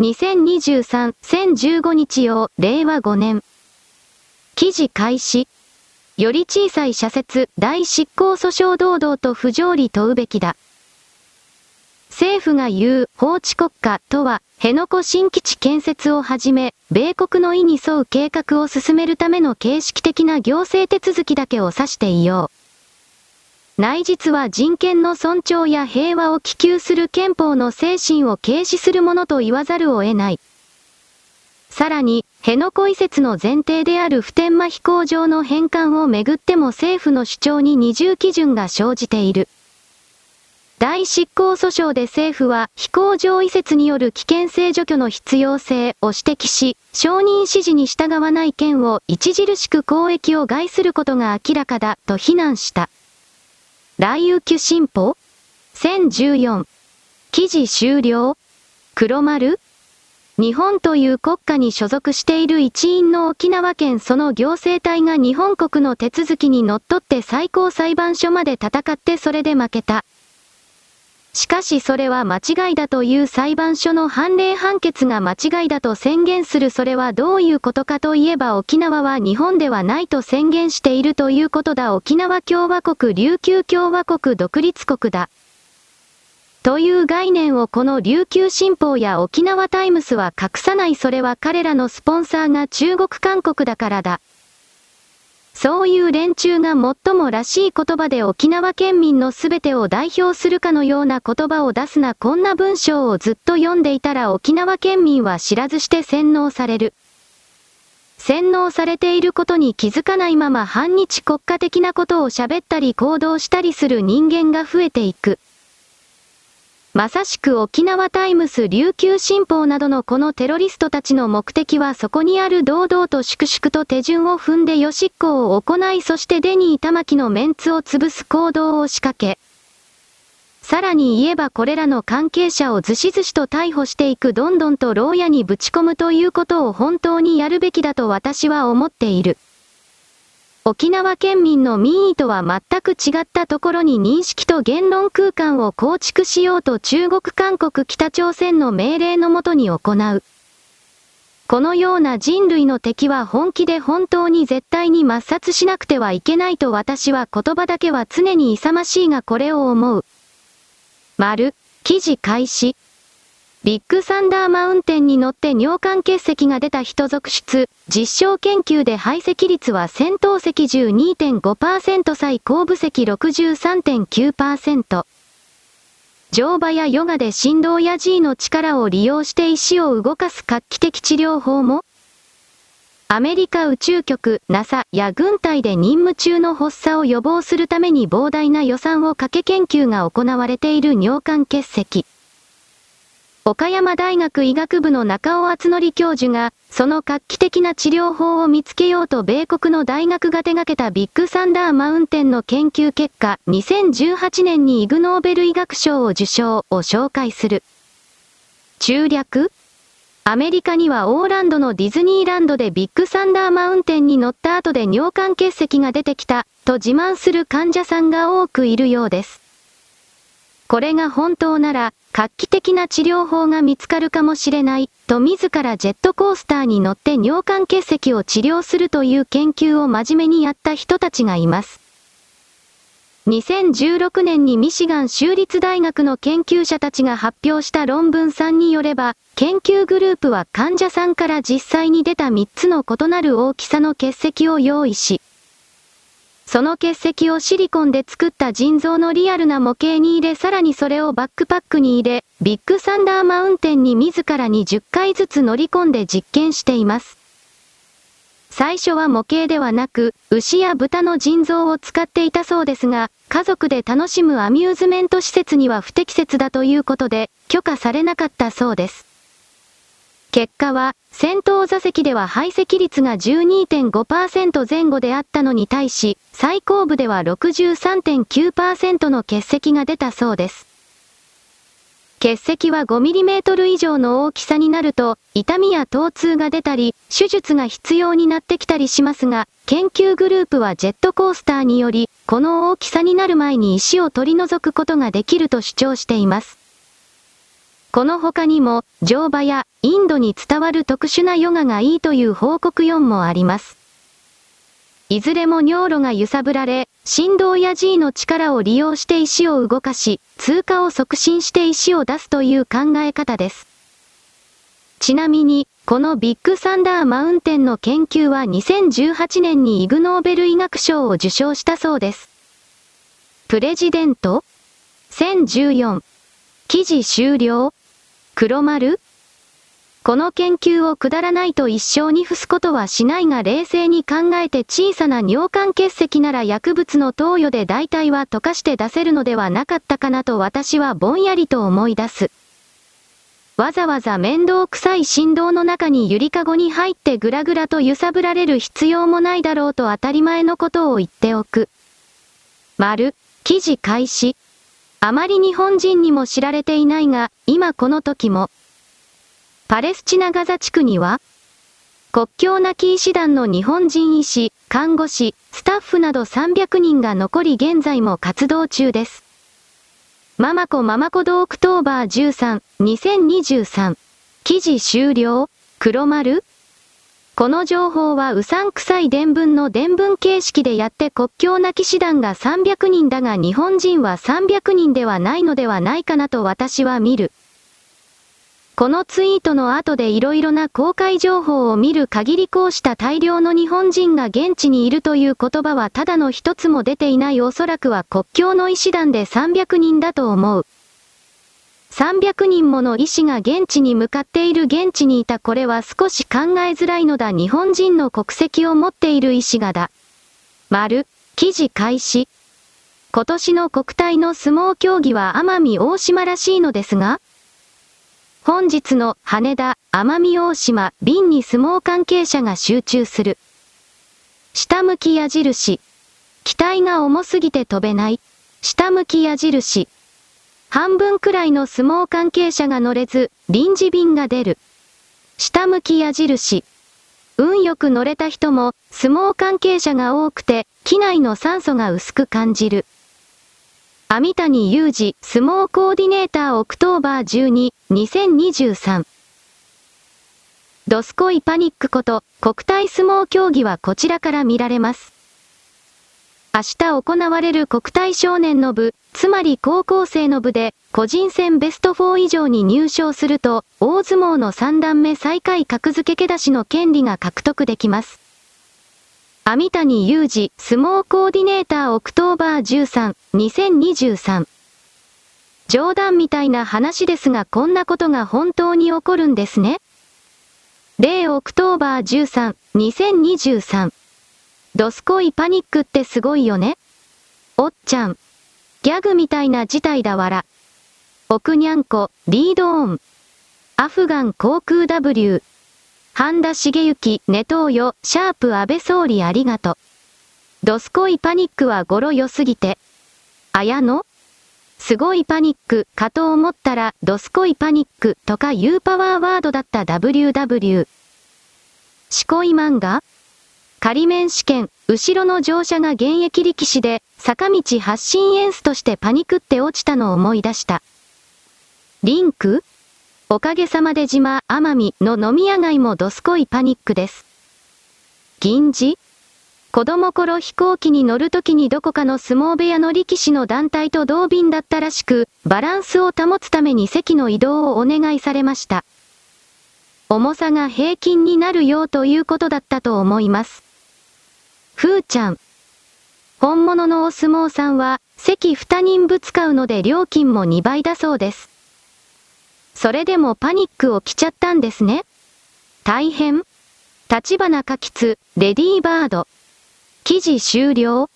2023、1015日用、令和5年。記事開始。より小さい社説、大執行訴訟堂々と不条理問うべきだ。政府が言う法治国家とは、辺野古新基地建設をはじめ、米国の意に沿う計画を進めるための形式的な行政手続きだけを指していよう。内実は人権の尊重や平和を希求する憲法の精神を軽視するものと言わざるを得ない。さらに、辺野古移設の前提である普天間飛行場の返還をめぐっても政府の主張に二重基準が生じている。大執行訴訟で政府は飛行場移設による危険性除去の必要性を指摘し、承認指示に従わない件を著しく公益を害することが明らかだと非難した。雷雨急進歩 ?1014。記事終了黒丸日本という国家に所属している一員の沖縄県その行政体が日本国の手続きにのっとって最高裁判所まで戦ってそれで負けた。しかしそれは間違いだという裁判所の判例判決が間違いだと宣言するそれはどういうことかといえば沖縄は日本ではないと宣言しているということだ沖縄共和国琉球共和国独立国だ。という概念をこの琉球新報や沖縄タイムスは隠さないそれは彼らのスポンサーが中国韓国だからだ。そういう連中が最もらしい言葉で沖縄県民の全てを代表するかのような言葉を出すなこんな文章をずっと読んでいたら沖縄県民は知らずして洗脳される。洗脳されていることに気づかないまま反日国家的なことを喋ったり行動したりする人間が増えていく。まさしく沖縄タイムス琉球新報などのこのテロリストたちの目的はそこにある堂々と粛々と手順を踏んでよしっこを行いそしてデニー玉木のメンツを潰す行動を仕掛け。さらに言えばこれらの関係者をずしずしと逮捕していくどんどんと牢屋にぶち込むということを本当にやるべきだと私は思っている。沖縄県民の民意とは全く違ったところに認識と言論空間を構築しようと中国韓国北朝鮮の命令のもとに行う。このような人類の敵は本気で本当に絶対に抹殺しなくてはいけないと私は言葉だけは常に勇ましいがこれを思う。丸、記事開始。ビッグサンダーマウンテンに乗って尿管結石が出た人続出、実証研究で排斥率は戦闘石12.5%最後部石63.9%。乗馬やヨガで振動や G の力を利用して石を動かす画期的治療法もアメリカ宇宙局 NASA や軍隊で任務中の発作を予防するために膨大な予算をかけ研究が行われている尿管結石。岡山大学医学部の中尾厚則教授が、その画期的な治療法を見つけようと米国の大学が手掛けたビッグサンダーマウンテンの研究結果、2018年にイグノーベル医学賞を受賞を紹介する。中略？アメリカにはオーランドのディズニーランドでビッグサンダーマウンテンに乗った後で尿管結石が出てきた、と自慢する患者さんが多くいるようです。これが本当なら、画期的な治療法が見つかるかもしれない、と自らジェットコースターに乗って尿管結石を治療するという研究を真面目にやった人たちがいます。2016年にミシガン州立大学の研究者たちが発表した論文3によれば、研究グループは患者さんから実際に出た3つの異なる大きさの結石を用意し、その結石をシリコンで作った腎臓のリアルな模型に入れさらにそれをバックパックに入れ、ビッグサンダーマウンテンに自らに10回ずつ乗り込んで実験しています。最初は模型ではなく、牛や豚の腎臓を使っていたそうですが、家族で楽しむアミューズメント施設には不適切だということで、許可されなかったそうです。結果は、先頭座席では排斥率が12.5%前後であったのに対し、最後部では63.9%の欠石が出たそうです。欠石は 5mm 以上の大きさになると、痛みや疼痛が出たり、手術が必要になってきたりしますが、研究グループはジェットコースターにより、この大きさになる前に石を取り除くことができると主張しています。この他にも、乗馬やインドに伝わる特殊なヨガがいいという報告4もあります。いずれも尿路が揺さぶられ、振動や G の力を利用して石を動かし、通過を促進して石を出すという考え方です。ちなみに、このビッグサンダーマウンテンの研究は2018年にイグノーベル医学賞を受賞したそうです。プレジデント ?1014 記事終了？黒丸？この研究をくだらないと一生に付すことはしないが冷静に考えて小さな尿管結石なら薬物の投与で代替は溶かして出せるのではなかったかなと私はぼんやりと思い出す。わざわざ面倒くさい振動の中にゆりかごに入ってぐらぐらと揺さぶられる必要もないだろうと当たり前のことを言っておく。丸、記事開始。あまり日本人にも知られていないが、今この時も、パレスチナガザ地区には、国境なき医師団の日本人医師、看護師、スタッフなど300人が残り現在も活動中です。ママコママコドオクトーバー13、2023。記事終了？黒丸？この情報はうさんくさい伝聞の伝聞形式でやって国境なき師団が300人だが日本人は300人ではないのではないかなと私は見る。このツイートの後で色々な公開情報を見る限りこうした大量の日本人が現地にいるという言葉はただの一つも出ていないおそらくは国境の医師団で300人だと思う。300人もの医師が現地に向かっている現地にいたこれは少し考えづらいのだ日本人の国籍を持っている医師がだ。丸、記事開始。今年の国体の相撲競技は奄美大島らしいのですが本日の羽田、奄美大島、便に相撲関係者が集中する。下向き矢印。機体が重すぎて飛べない。下向き矢印。半分くらいの相撲関係者が乗れず、臨時便が出る。下向き矢印。運よく乗れた人も、相撲関係者が多くて、機内の酸素が薄く感じる。網谷裕二、相撲コーディネーターオクトーバー12、2023。ドスコイパニックこと、国体相撲競技はこちらから見られます。明日行われる国体少年の部、つまり高校生の部で、個人戦ベスト4以上に入賞すると、大相撲の3段目最下位格付け出しの権利が獲得できます。網谷裕二、相撲コーディネーター October13、2023。冗談みたいな話ですがこんなことが本当に起こるんですね。0October13、2023。ドスコイパニックってすごいよね。おっちゃん。ギャグみたいな事態だわら。奥にゃんこ、リードオン。アフガン航空 W、半田茂之、ネトウヨ、シャープ安倍総理ありがとう。ドスコイパニックは語呂良すぎて。あやのすごいパニックかと思ったら、ドスコイパニックとかいうパワーワードだった WW。しこい漫画？仮面試験、後ろの乗車が現役力士で、坂道発進エンスとしてパニクって落ちたのを思い出した。リンク？おかげさまで島、奄美の飲み屋街もどすこいパニックです。銀次？子供頃飛行機に乗るときにどこかの相撲部屋の力士の団体と同便だったらしく、バランスを保つために席の移動をお願いされました。重さが平均になるようということだったと思います。ふーちゃん。本物のお相撲さんは、席2人分使うので料金も2倍だそうです。それでもパニックを着ちゃったんですね。大変。立花かきつ、レディーバード。記事終了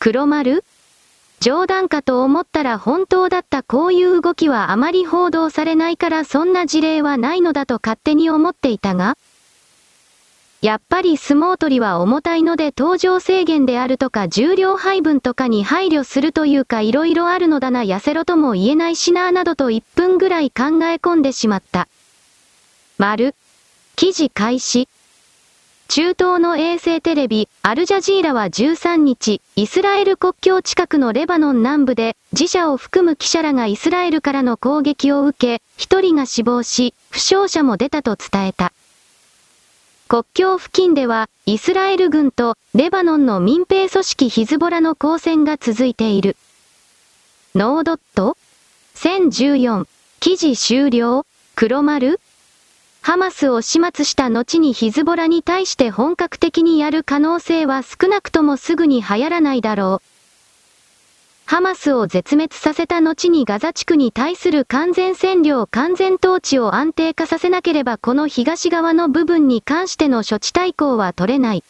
黒丸冗談かと思ったら本当だったこういう動きはあまり報道されないからそんな事例はないのだと勝手に思っていたがやっぱり相撲取りは重たいので登場制限であるとか重量配分とかに配慮するというか色々あるのだな痩せろとも言えないしななどと1分ぐらい考え込んでしまった。丸。記事開始。中東の衛星テレビ、アルジャジーラは13日、イスラエル国境近くのレバノン南部で、自社を含む記者らがイスラエルからの攻撃を受け、1人が死亡し、負傷者も出たと伝えた。国境付近では、イスラエル軍とレバノンの民兵組織ヒズボラの交戦が続いている。ノードット ?1014 記事終了黒丸ハマスを始末した後にヒズボラに対して本格的にやる可能性は少なくともすぐに流行らないだろう。ハマスを絶滅させた後にガザ地区に対する完全占領完全統治を安定化させなければこの東側の部分に関しての処置対抗は取れない。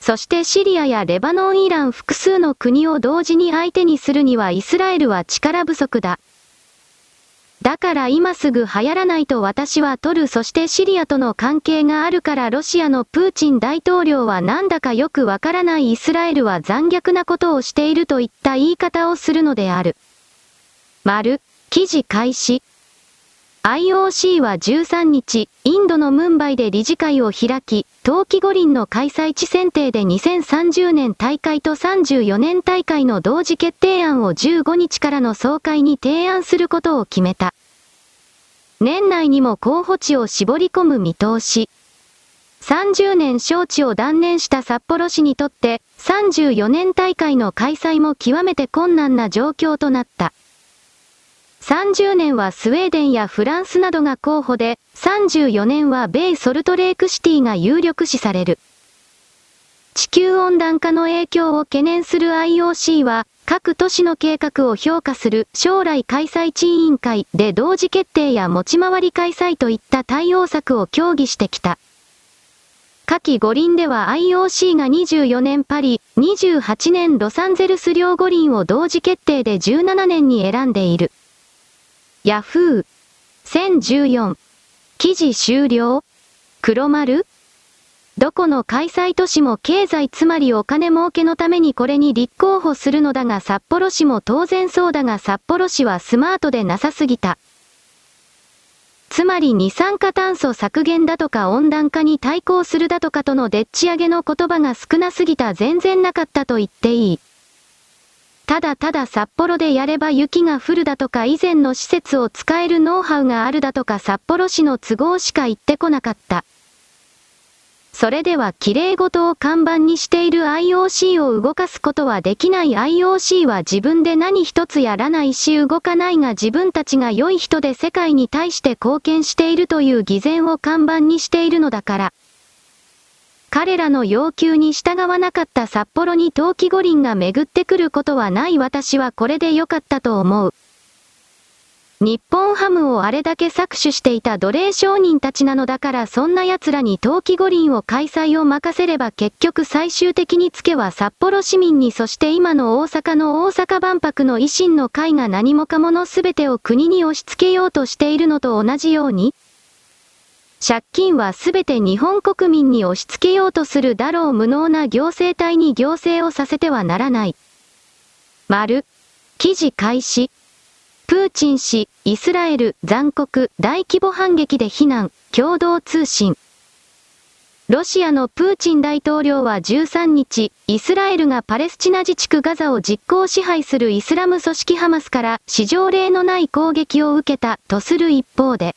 そしてシリアやレバノン、イラン複数の国を同時に相手にするにはイスラエルは力不足だ。だから今すぐ流行らないと私は取るそしてシリアとの関係があるからロシアのプーチン大統領はなんだかよくわからないイスラエルは残虐なことをしているといった言い方をするのである。丸、記事開始。IOC は13日、インドのムンバイで理事会を開き、冬季五輪の開催地選定で2030年大会と34年大会の同時決定案を15日からの総会に提案することを決めた。年内にも候補地を絞り込む見通し。30年招致を断念した札幌市にとって、34年大会の開催も極めて困難な状況となった。30年はスウェーデンやフランスなどが候補で、34年は米ソルトレークシティが有力視される。地球温暖化の影響を懸念する IOC は、各都市の計画を評価する将来開催地委員会で同時決定や持ち回り開催といった対応策を協議してきた。夏季五輪では IOC が24年パリ、28年ロサンゼルス両五輪を同時決定で17年に選んでいる。ヤフー。1014。記事終了黒丸どこの開催都市も経済つまりお金儲けのためにこれに立候補するのだが札幌市も当然そうだが札幌市はスマートでなさすぎた。つまり二酸化炭素削減だとか温暖化に対抗するだとかとのでっち上げの言葉が少なすぎた全然なかったと言っていい。ただただ札幌でやれば雪が降るだとか以前の施設を使えるノウハウがあるだとか札幌市の都合しか言ってこなかった。それでは綺麗事を看板にしている IOC を動かすことはできない IOC は自分で何一つやらないし動かないが自分たちが良い人で世界に対して貢献しているという偽善を看板にしているのだから。彼らの要求に従わなかった札幌に冬季五輪が巡ってくることはない私はこれで良かったと思う。日本ハムをあれだけ搾取していた奴隷商人たちなのだからそんな奴らに冬季五輪を開催を任せれば結局最終的につけは札幌市民にそして今の大阪の大阪万博の維新の会が何もかもの全てを国に押し付けようとしているのと同じように借金はすべて日本国民に押し付けようとするだろう無能な行政体に行政をさせてはならない。丸。記事開始。プーチン氏、イスラエル、残酷、大規模反撃で非難、共同通信。ロシアのプーチン大統領は13日、イスラエルがパレスチナ自治区ガザを実効支配するイスラム組織ハマスから史上例のない攻撃を受けたとする一方で、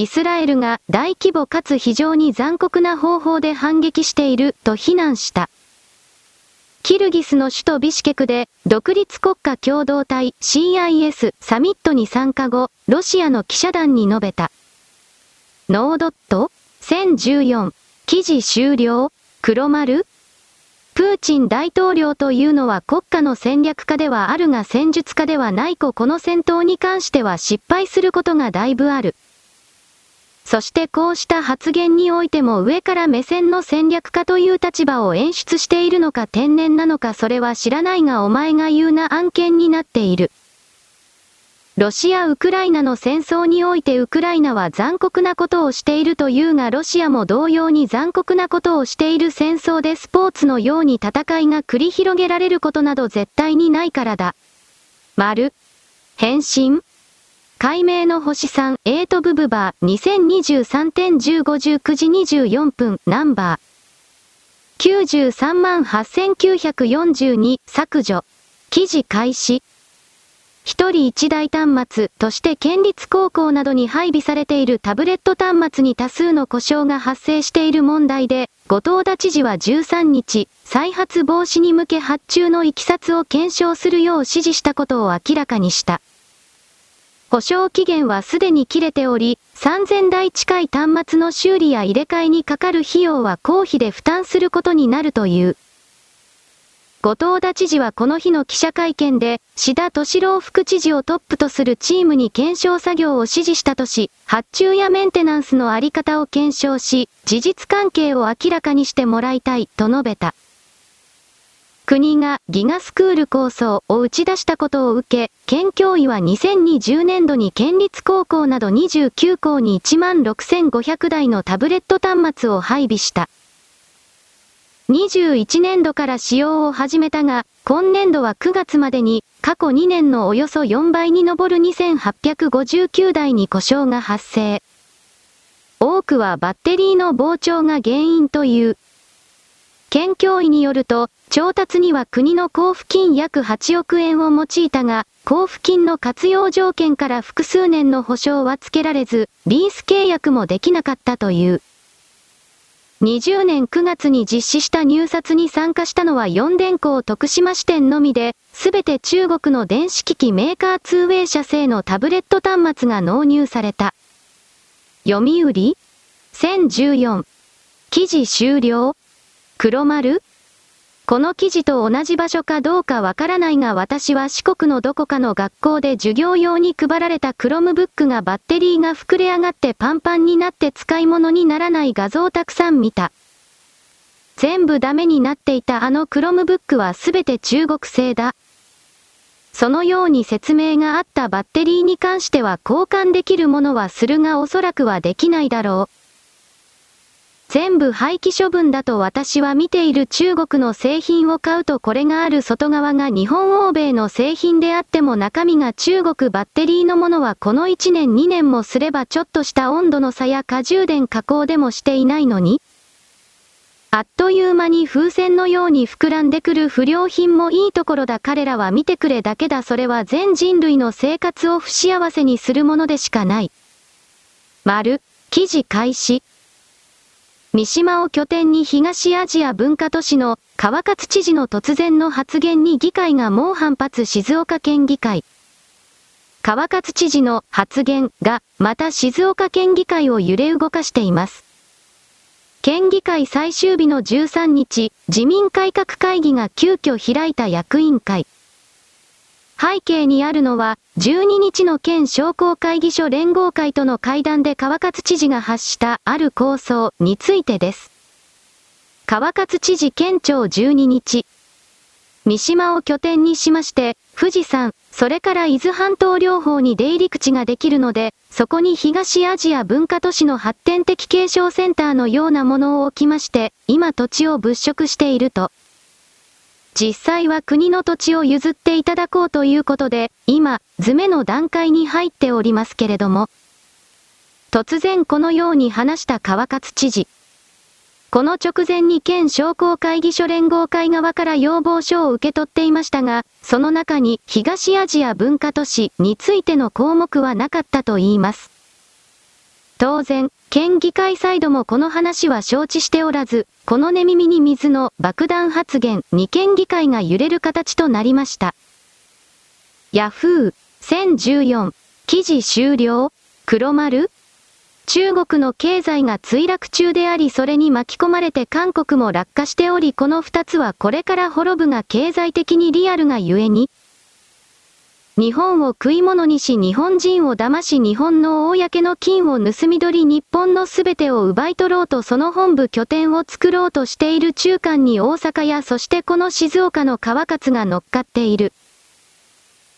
イスラエルが大規模かつ非常に残酷な方法で反撃していると非難した。キルギスの首都ビシケクで独立国家共同体 CIS サミットに参加後、ロシアの記者団に述べた。ノードット ?1014 記事終了黒丸プーチン大統領というのは国家の戦略家ではあるが戦術家ではない子この戦闘に関しては失敗することがだいぶある。そしてこうした発言においても上から目線の戦略家という立場を演出しているのか天然なのかそれは知らないがお前が言うな案件になっている。ロシア・ウクライナの戦争においてウクライナは残酷なことをしているというがロシアも同様に残酷なことをしている戦争でスポーツのように戦いが繰り広げられることなど絶対にないからだ。丸。返信解明の星さん、エイトブブバー、2023点10 59時24分、ナンバー。938,942、削除。記事開始。一人一台端末として県立高校などに配備されているタブレット端末に多数の故障が発生している問題で、後藤田知事は13日、再発防止に向け発注のいきさつを検証するよう指示したことを明らかにした。保証期限はすでに切れており、3000台近い端末の修理や入れ替えにかかる費用は公費で負担することになるという。後藤田知事はこの日の記者会見で、志田敏郎副知事をトップとするチームに検証作業を指示したとし、発注やメンテナンスのあり方を検証し、事実関係を明らかにしてもらいたい、と述べた。国がギガスクール構想を打ち出したことを受け、県教委は2020年度に県立高校など29校に16,500台のタブレット端末を配備した。21年度から使用を始めたが、今年度は9月までに、過去2年のおよそ4倍に上る2859台に故障が発生。多くはバッテリーの膨張が原因という。県教委によると、調達には国の交付金約8億円を用いたが、交付金の活用条件から複数年の保証は付けられず、リース契約もできなかったという。20年9月に実施した入札に参加したのは4電工徳島支店のみで、すべて中国の電子機器メーカーツーウェイ社製のタブレット端末が納入された。読売 ?1014。記事終了？黒丸？この記事と同じ場所かどうかわからないが私は四国のどこかの学校で授業用に配られたクロムブックがバッテリーが膨れ上がってパンパンになって使い物にならない画像をたくさん見た。全部ダメになっていたあのクロムブックはすべて中国製だ。そのように説明があったバッテリーに関しては交換できるものはするがおそらくはできないだろう。全部廃棄処分だと私は見ている中国の製品を買うとこれがある外側が日本欧米の製品であっても中身が中国バッテリーのものはこの1年2年もすればちょっとした温度の差や過充電加工でもしていないのにあっという間に風船のように膨らんでくる不良品もいいところだ彼らは見てくれだけだそれは全人類の生活を不幸せにするものでしかない。丸、記事開始。三島を拠点に東アジア文化都市の川勝知事の突然の発言に議会が猛反発静岡県議会。川勝知事の発言が、また静岡県議会を揺れ動かしています。県議会最終日の13日、自民改革会議が急遽開いた役員会。背景にあるのは、12日の県商工会議所連合会との会談で川勝知事が発したある構想についてです。川勝知事県庁12日。三島を拠点にしまして、富士山、それから伊豆半島両方に出入り口ができるので、そこに東アジア文化都市の発展的継承センターのようなものを置きまして、今土地を物色していると。実際は国の土地を譲っていただこうということで、今、詰めの段階に入っておりますけれども。突然このように話した川勝知事。この直前に県商工会議所連合会側から要望書を受け取っていましたが、その中に東アジア文化都市についての項目はなかったと言います。当然、県議会サイドもこの話は承知しておらず、この寝耳に水の爆弾発言に県議会が揺れる形となりました。ヤフー1014記事終了黒丸？中国の経済が墜落中でありそれに巻き込まれて韓国も落下しておりこの二つはこれから滅ぶが経済的にリアルがゆえに、日本を食い物にし日本人を騙し日本の公の金を盗み取り日本のすべてを奪い取ろうとその本部拠点を作ろうとしている中間に大阪やそしてこの静岡の川勝が乗っかっている。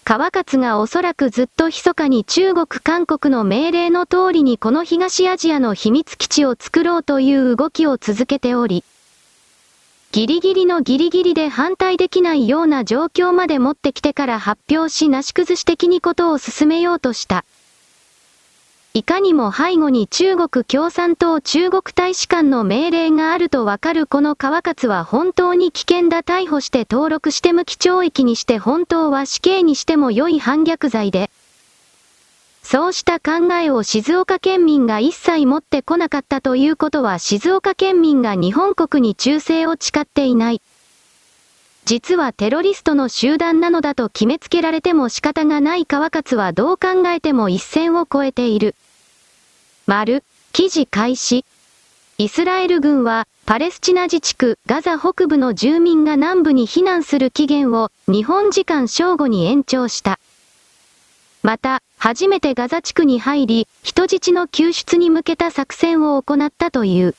川勝がおそらくずっと密かに中国韓国の命令の通りにこの東アジアの秘密基地を作ろうという動きを続けており、ギリギリのギリギリで反対できないような状況まで持ってきてから発表しなし崩し的にことを進めようとした。いかにも背後に中国共産党中国大使館の命令があるとわかるこの川勝は本当に危険だ逮捕して登録して無期懲役にして本当は死刑にしても良い反逆罪で。そうした考えを静岡県民が一切持ってこなかったということは静岡県民が日本国に忠誠を誓っていない。実はテロリストの集団なのだと決めつけられても仕方がない川勝はどう考えても一線を越えている。丸、記事開始。イスラエル軍は、パレスチナ自治区ガザ北部の住民が南部に避難する期限を日本時間正午に延長した。また、初めてガザ地区に入り、人質の救出に向けた作戦を行ったという。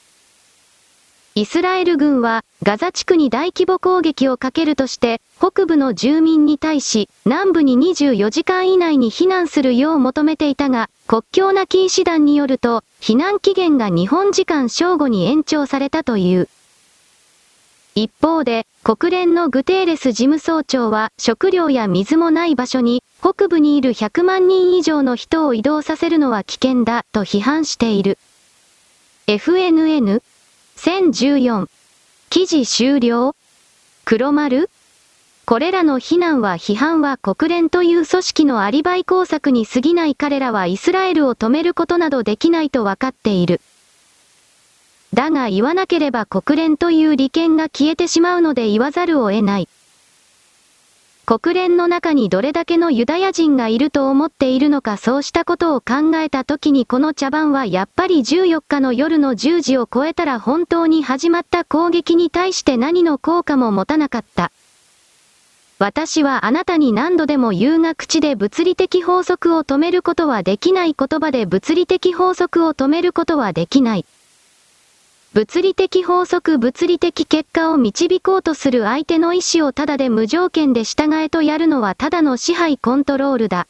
イスラエル軍は、ガザ地区に大規模攻撃をかけるとして、北部の住民に対し、南部に24時間以内に避難するよう求めていたが、国境なき医師団によると、避難期限が日本時間正午に延長されたという。一方で、国連のグテーレス事務総長は、食料や水もない場所に、北部にいる100万人以上の人を移動させるのは危険だ、と批判している。FNN 1014。記事終了黒丸これらの非難は批判は国連という組織のアリバイ工作に過ぎない彼らはイスラエルを止めることなどできないと分かっている。だが言わなければ国連という利権が消えてしまうので言わざるを得ない。国連の中にどれだけのユダヤ人がいると思っているのかそうしたことを考えた時にこの茶番はやっぱり14日の夜の10時を超えたら本当に始まった攻撃に対して何の効果も持たなかった。私はあなたに何度でも言うが口で物理的法則を止めることはできない言葉で物理的法則を止めることはできない。物理的法則物理的結果を導こうとす。る相手の意思をただで無条件で従えとやるのはただの支配コントロールだ。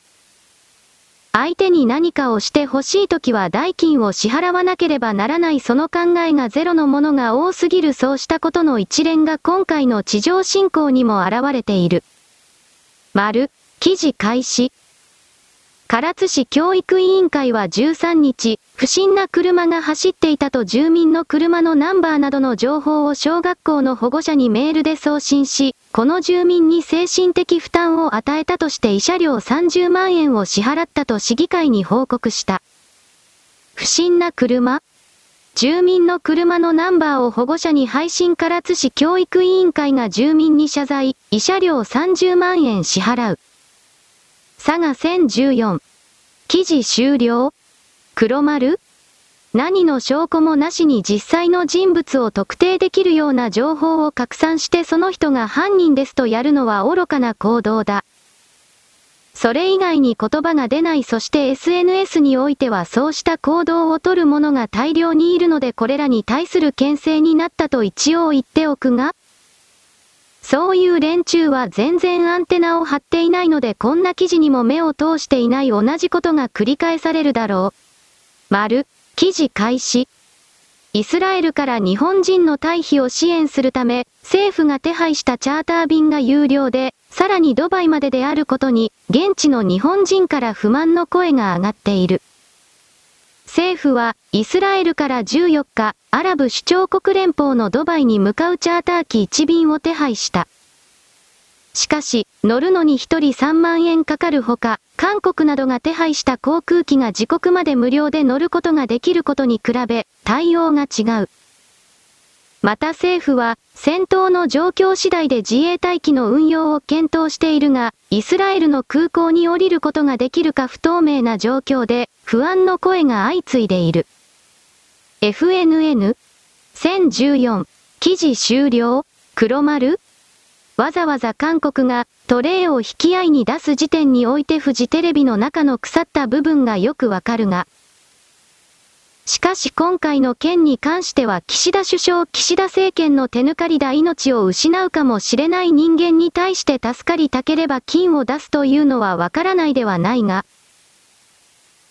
相手に何かをして欲しいときは代金を支払わなければならないその考えがゼロのものが多す。ぎるそうしたことの一連が今回の地上侵攻にも現れている。丸、記事開始。唐津市教育委員会は13日、不審な車が走っていたと住民の車のナンバーなどの情報を小学校の保護者にメールで送信し、この住民に精神的負担を与えたとして慰謝料30万円を支払ったと市議会に報告した。不審な車？住民の車のナンバーを保護者に配信唐津市教育委員会が住民に謝罪、慰謝料30万円支払う。佐賀1014。記事終了黒丸何の証拠もなしに実際の人物を特定できるような情報を拡散してその人が犯人ですとやるのは愚かな行動だ。それ以外に言葉が出ないそして SNS においてはそうした行動をとる者が大量にいるのでこれらに対する牽制になったと一応言っておくが、そういう連中は全然アンテナを張っていないのでこんな記事にも目を通していない同じことが繰り返されるだろう。丸、記事開始。イスラエルから日本人の退避を支援するため、政府が手配したチャーター便が有料で、さらにドバイまでであることに、現地の日本人から不満の声が上がっている。政府は、イスラエルから14日、アラブ首長国連邦のドバイに向かうチャーター機1便を手配した。しかし、乗るのに1人3万円かかるほか、韓国などが手配した航空機が自国まで無料で乗ることができることに比べ、対応が違う。また政府は、戦闘の状況次第で自衛隊機の運用を検討しているが、イスラエルの空港に降りることができるか不透明な状況で、不安の声が相次いでいる。FNN 1014記事終了黒丸わざわざ韓国がトレーを引き合いに出す時点においてフジテレビの中の腐った部分がよくわかるが、しかし今回の件に関しては岸田首相岸田政権の手抜かりだ命を失うかもしれない人間に対して助かりたければ金を出すというのはわからないではないが、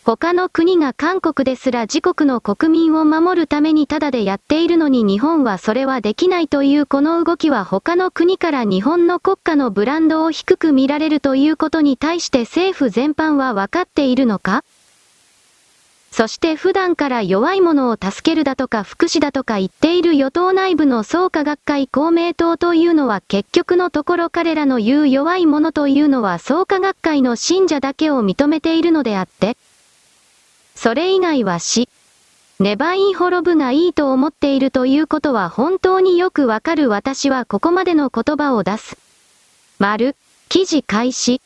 他の国が韓国ですら自国の国民を守るためにただでやっているのに日本はそれはできないというこの動きは他の国から日本の国家のブランドを低く見られるということに対して政府全般は分かっているのか？そして普段から弱い者を助けるだとか福祉だとか言っている与党内部の創価学会公明党というのは結局のところ彼らの言う弱い者というのは創価学会の信者だけを認めているのであって、それ以外は死。ネバイン滅ぶがいいと思っているということは本当によくわかる私はここまでの言葉を出す。丸、記事開始。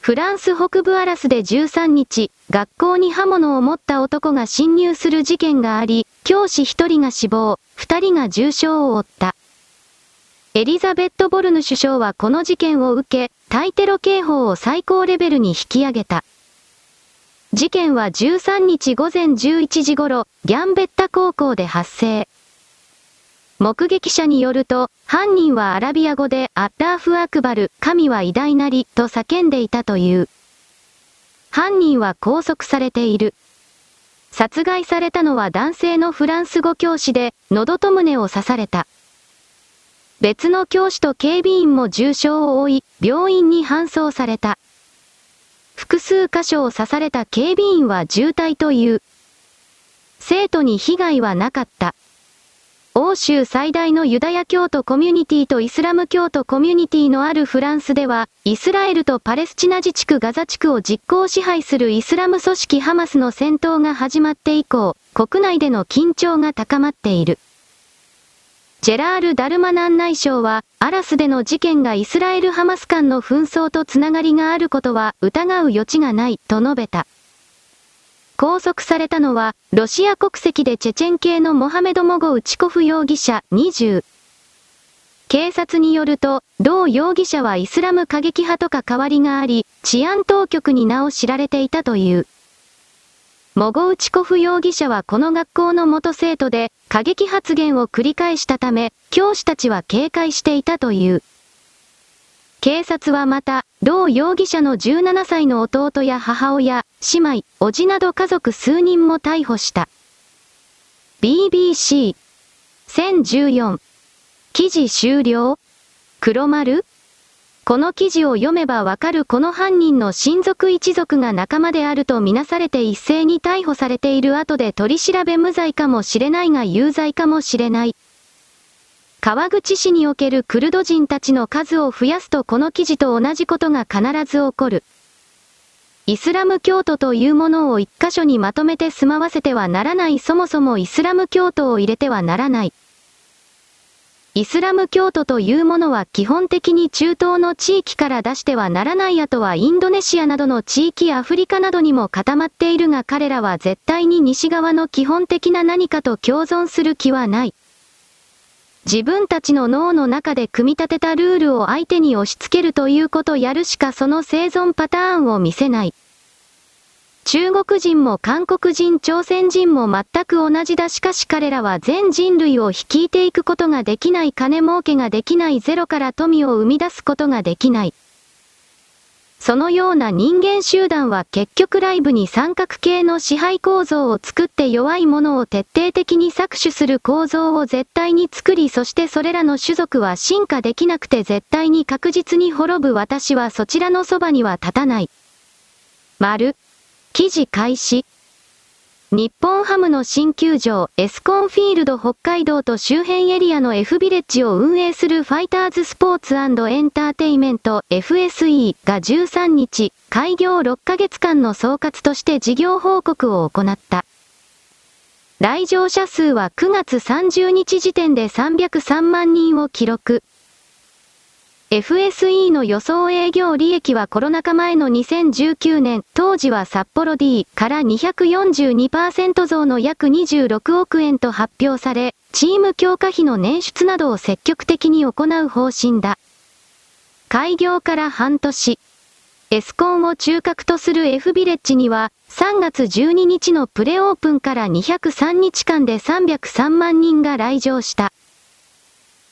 フランス北部アラスで13日、学校に刃物を持った男が侵入する事件があり、教師1人が死亡、2人が重傷を負った。エリザベット・ボルヌ首相はこの事件を受け、対テロ警報を最高レベルに引き上げた。事件は13日午前11時頃、ギャンベッタ高校で発生。目撃者によると、犯人はアラビア語でアッラーフ・アクバル、神は偉大なり、と叫んでいたという。犯人は拘束されている。殺害されたのは男性のフランス語教師で、喉と胸を刺された。別の教師と警備員も重傷を負い、病院に搬送された。複数箇所を刺された警備員は重体という。生徒に被害はなかった。欧州最大のユダヤ教徒コミュニティとイスラム教徒コミュニティのあるフランスでは、イスラエルとパレスチナ自治区ガザ地区を実行支配するイスラム組織ハマスの戦闘が始まって以降、国内での緊張が高まっている。ジェラール・ダルマナン内相は、アラスでの事件がイスラエル・ハマス間の紛争とつながりがあることは疑う余地がない、と述べた。拘束されたのは、ロシア国籍でチェチェン系のモハメド・モゴウチコフ容疑者20。警察によると、同容疑者はイスラム過激派とか関わりがあり、治安当局に名を知られていたという。モゴウチコフ容疑者はこの学校の元生徒で、過激発言を繰り返したため、教師たちは警戒していたという。警察はまた、同容疑者の17歳の弟や母親、姉妹、叔父など家族数人も逮捕した。BBC。1014。記事終了黒丸この記事を読めばわかるこの犯人の親族一族が仲間であるとみなされて一斉に逮捕されている後で取り調べ無罪かもしれないが有罪かもしれない。川口市におけるクルド人たちの数を増やすとこの記事と同じことが必ず起こる。イスラム教徒というものを一箇所にまとめて住まわせてはならないそもそもイスラム教徒を入れてはならない。イスラム教徒というものは基本的に中東の地域から出してはならないあとはインドネシアなどの地域アフリカなどにも固まっているが彼らは絶対に西側の基本的な何かと共存する気はない。自分たちの脳の中で組み立てたルールを相手に押し付けるということやるしかその生存パターンを見せない。中国人も韓国人朝鮮人も全く同じだしかし彼らは全人類を率いていくことができない金儲けができないゼロから富を生み出すことができない。そのような人間集団は結局ライブに三角形の支配構造を作って弱いものを徹底的に搾取する構造を絶対に作りそしてそれらの種族は進化できなくて絶対に確実に滅ぶ私はそちらのそばには立たない。丸。記事開始。日本ハムの新球場、エスコンフィールド北海道と周辺エリアの F ビレッジを運営するファイターズスポーツエンターテイメント FSE が13日、開業6ヶ月間の総括として事業報告を行った。来場者数は9月30日時点で303万人を記録。FSE の予想営業利益はコロナ禍前の2019年、当時は札幌 D から242%増の約26億円と発表され、チーム強化費の捻出などを積極的に行う方針だ。開業から半年。エスコンを中核とする F ビレッジには、3月12日のプレオープンから203日間で303万人が来場した。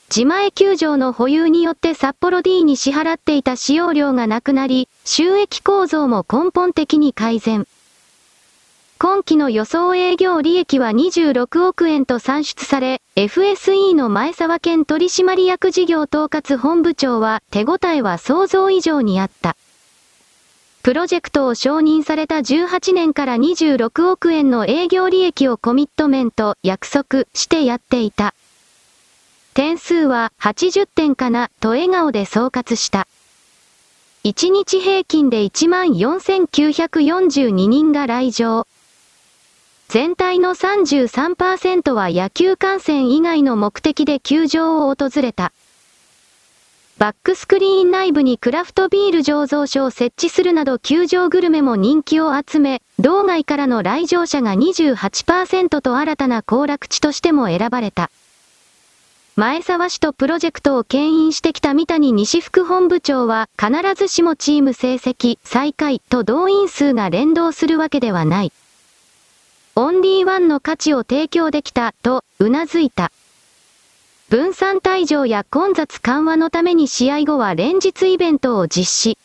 自前球場の保有によって札幌 D に支払っていた使用料がなくなり、収益構造も根本的に改善。今期の予想営業利益は26億円と算出され、FSE の前沢県取締役事業統括本部長は手応えは想像以上にあった。プロジェクトを承認された18年から26億円の営業利益をコミットメント、約束してやっていた。点数は80点かなと笑顔で総括した。1日平均で14,942人が来場。全体の33%は野球観戦以外の目的で球場を訪れた。バックスクリーン内部にクラフトビール醸造所を設置するなど球場グルメも人気を集め、道外からの来場者が28%と新たな行楽地としても選ばれた。前沢氏とプロジェクトを牽引してきた三谷西副本部長は必ずしもチーム成績最下位と動員数が連動するわけではない。オンリーワンの価値を提供できたとうなずいた。分散退場や混雑緩和のために試合後は連日イベントを実施。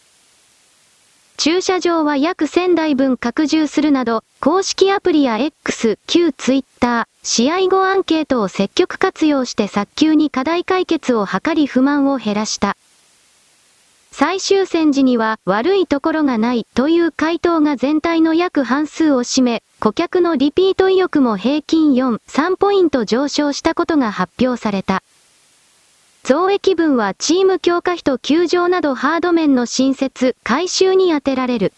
駐車場は約1000台分拡充するなど、公式アプリや X、旧 Twitter、試合後アンケートを積極活用して早急に課題解決を図り不満を減らした。最終戦時には悪いところがないという回答が全体の約半数を占め、顧客のリピート意欲も平均4、3ポイント上昇したことが発表された。増益分はチーム強化費と球場などハード面の新設、改修に充てられる。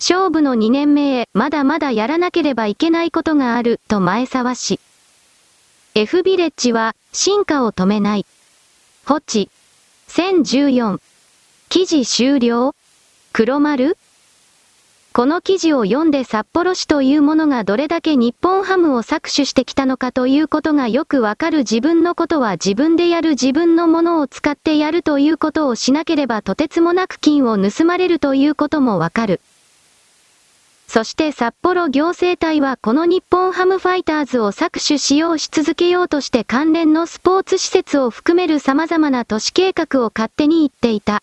勝負の2年目へまだまだやらなければいけないことがあると前沢氏。F ビレッジは進化を止めない。ホチ。1014。記事終了黒丸この記事を読んで札幌市というものがどれだけ日本ハムを搾取してきたのかということがよくわかる自分のことは自分でやる自分のものを使ってやるということをしなければとてつもなく金を盗まれるということもわかる。そして札幌行政隊はこの日本ハムファイターズを搾取しようし続けようとして関連のスポーツ施設を含める様々な都市計画を勝手に言っていた。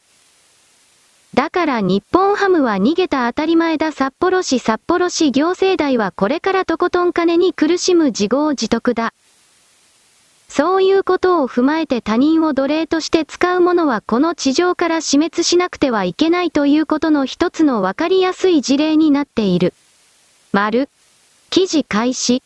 だから日本ハムは逃げた当たり前だ札幌市札幌市行政代はこれからとことん金に苦しむ自業自得だ。そういうことを踏まえて他人を奴隷として使う者はこの地上から死滅しなくてはいけないということの一つのわかりやすい事例になっている。丸。記事開始。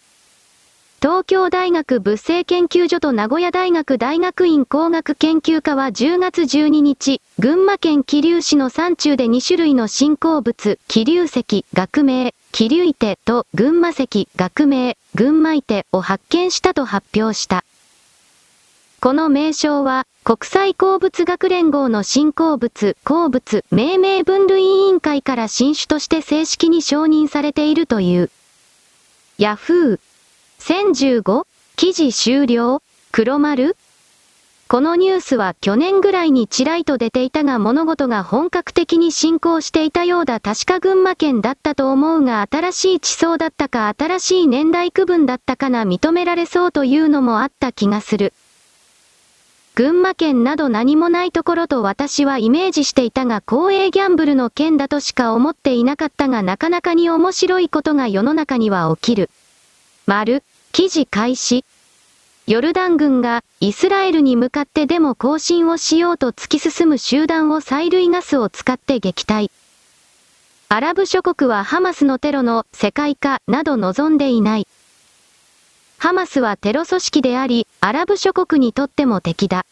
東京大学物性研究所と名古屋大学大学院工学研究科は10月12日、群馬県桐生市の山中で2種類の新鉱物、桐生石、学名、桐生手と群馬石、学名、群馬手を発見したと発表した。この名称は、国際鉱物学連合の新鉱物、鉱物、命名分類委員会から新種として正式に承認されているという。ヤフー1015記事終了黒丸このニュースは去年ぐらいにちらいと出ていたが物事が本格的に進行していたようだ確か群馬県だったと思うが新しい地層だったか新しい年代区分だったかな認められそうというのもあった気がする。群馬県など何もないところと私はイメージしていたが公営ギャンブルの県だとしか思っていなかったがなかなかに面白いことが世の中には起きる。丸。記事開始。ヨルダン軍がイスラエルに向かってデモ行進をしようと突き進む集団を催涙ガスを使って撃退。アラブ諸国はハマスのテロの世界化など望んでいない。ハマスはテロ組織であり、アラブ諸国にとっても敵だ。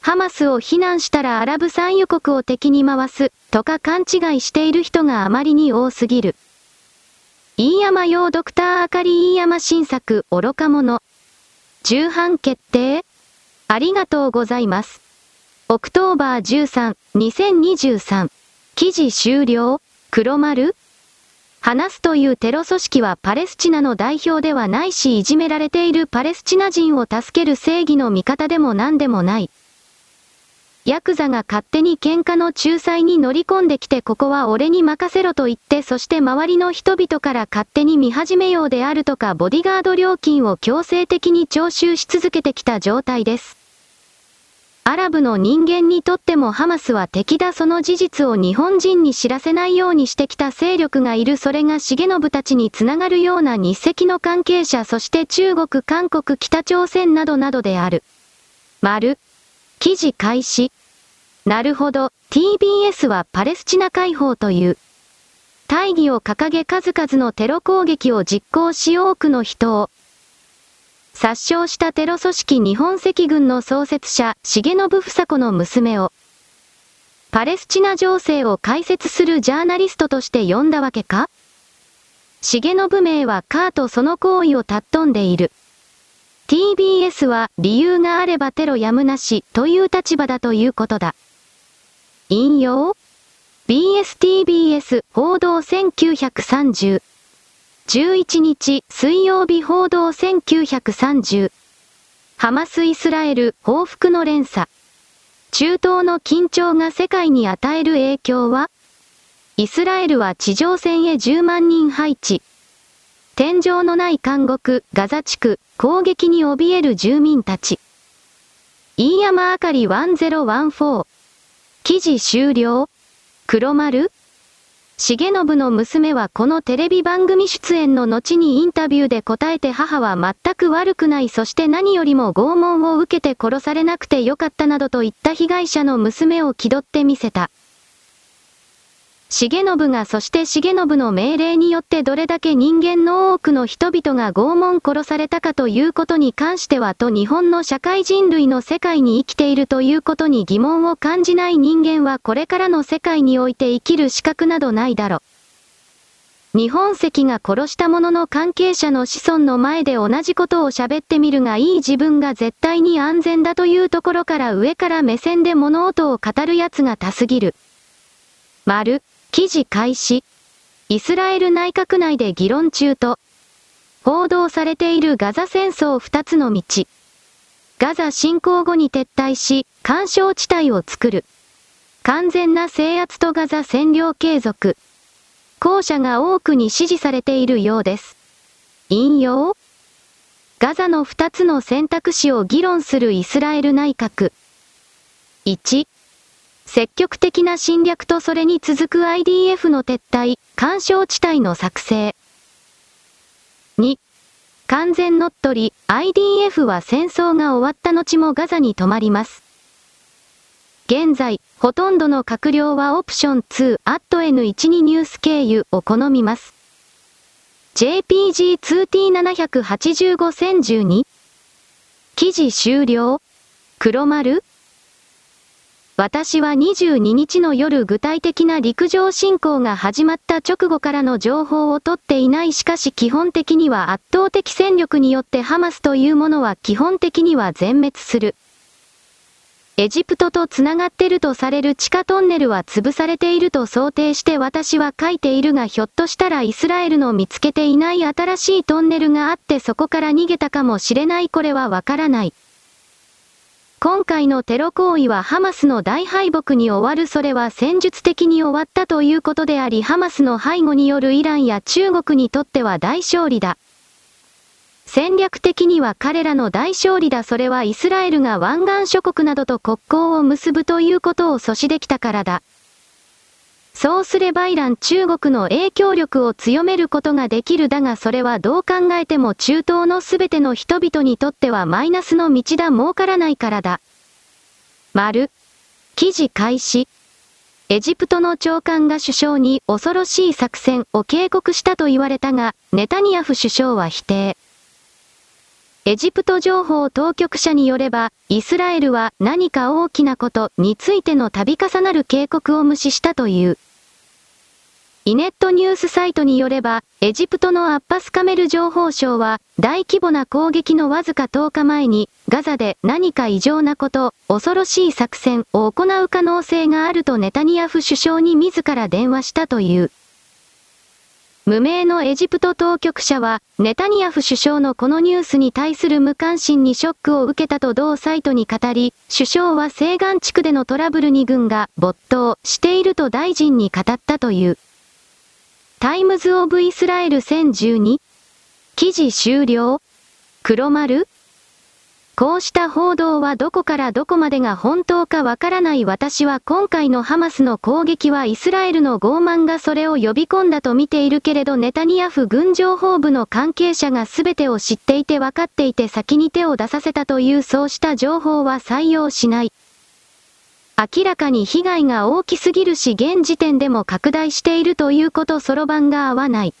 ハマスを非難したらアラブ産油国を敵に回す、とか勘違いしている人があまりに多すぎる。飯山陽ドクターあかり飯山新作愚か者。重版決定？ありがとうございます。 October 13、2023。記事終了？黒丸？話すというテロ組織はパレスチナの代表ではないしいじめられているパレスチナ人を助ける正義の味方でも何でもない。ヤクザが勝手に喧嘩の仲裁に乗り込んできてここは俺に任せろと言ってそして周りの人々から勝手に見始めようであるとかボディガード料金を強制的に徴収し続けてきた状態です。アラブの人間にとってもハマスは敵だその事実を日本人に知らせないようにしてきた勢力がいるそれが重信たちにつながるような日赤の関係者そして中国、韓国、北朝鮮などなどである。丸。記事開始。なるほど、TBS はパレスチナ解放という。大義を掲げ数々のテロ攻撃を実行し多くの人を、殺傷したテロ組織日本赤軍の創設者、重信房子の娘を、パレスチナ情勢を解説するジャーナリストとして呼んだわけか？重信名はカーとその行為を尊んでいる。TBS は理由があればテロやむなしという立場だということだ。引用 ?BSTBS 報道1930 11日水曜日報道1930ハマスイスラエル報復の連鎖中東の緊張が世界に与える影響は？イスラエルは地上戦へ10万人配置。天井のない監獄、ガザ地区、攻撃に怯える住民たち。飯山あかり1014。記事終了黒丸重信の娘はこのテレビ番組出演の後にインタビューで答えて母は全く悪くないそして何よりも拷問を受けて殺されなくてよかったなどと言った被害者の娘を気取ってみせた。重信がそして重信の命令によってどれだけ人間の多くの人々が拷問殺されたかということに関してはと日本の社会人類の世界に生きているということに疑問を感じない人間はこれからの世界において生きる資格などないだろ。日本赤が殺した者の関係者の子孫の前で同じことを喋ってみるがいい自分が絶対に安全だというところから上から目線で物音を語る奴が多すぎる。丸。記事開始。イスラエル内閣内で議論中と、報道されているガザ戦争二つの道。ガザ侵攻後に撤退し、干渉地帯を作る。完全な制圧とガザ占領継続。後者が多くに支持されているようです。引用？ガザの二つの選択肢を議論するイスラエル内閣。1、積極的な侵略とそれに続く IDF の撤退、干渉地帯の作成。2、完全乗っ取り、IDF は戦争が終わった後もガザに泊まります。現在、ほとんどの閣僚はオプション2、アット N12 ニュース経由を好みます。JPG2T785-1012 記事終了？黒丸？私は22日の夜具体的な陸上侵攻が始まった直後からの情報を取っていないしかし基本的には圧倒的戦力によってハマスというものは基本的には全滅する。エジプトと繋がってるとされる地下トンネルは潰されていると想定して私は書いているがひょっとしたらイスラエルの見つけていない新しいトンネルがあってそこから逃げたかもしれないこれはわからない。今回のテロ行為はハマスの大敗北に終わるそれは戦術的に終わったということでありハマスの背後によるイランや中国にとっては大勝利だ。戦略的には彼らの大勝利だそれはイスラエルが湾岸諸国などと国交を結ぶということを阻止できたからだ。そうすればイラン中国の影響力を強めることができるだがそれはどう考えても中東のすべての人々にとってはマイナスの道だ儲からないからだ。丸。記事開始。エジプトの長官が首相に恐ろしい作戦を警告したと言われたが、ネタニヤフ首相は否定。エジプト情報当局者によれば、イスラエルは何か大きなことについての度重なる警告を無視したという。イネットニュースサイトによれば、エジプトのアッパスカメル情報省は、大規模な攻撃のわずか10日前に、ガザで何か異常なこと、恐ろしい作戦を行う可能性があるとネタニヤフ首相に自ら電話したという。無名のエジプト当局者は、ネタニヤフ首相のこのニュースに対する無関心にショックを受けたと同サイトに語り、首相は西岸地区でのトラブルに軍が没頭していると大臣に語ったという。タイムズ・オブ・イスラエル1012記事終了黒丸こうした報道はどこからどこまでが本当かわからない私は今回のハマスの攻撃はイスラエルの傲慢がそれを呼び込んだと見ているけれどネタニヤフ軍情報部の関係者が全てを知っていて分かっていて先に手を出させたというそうした情報は採用しない。明らかに被害が大きすぎるし現時点でも拡大しているということそろばんが合わない。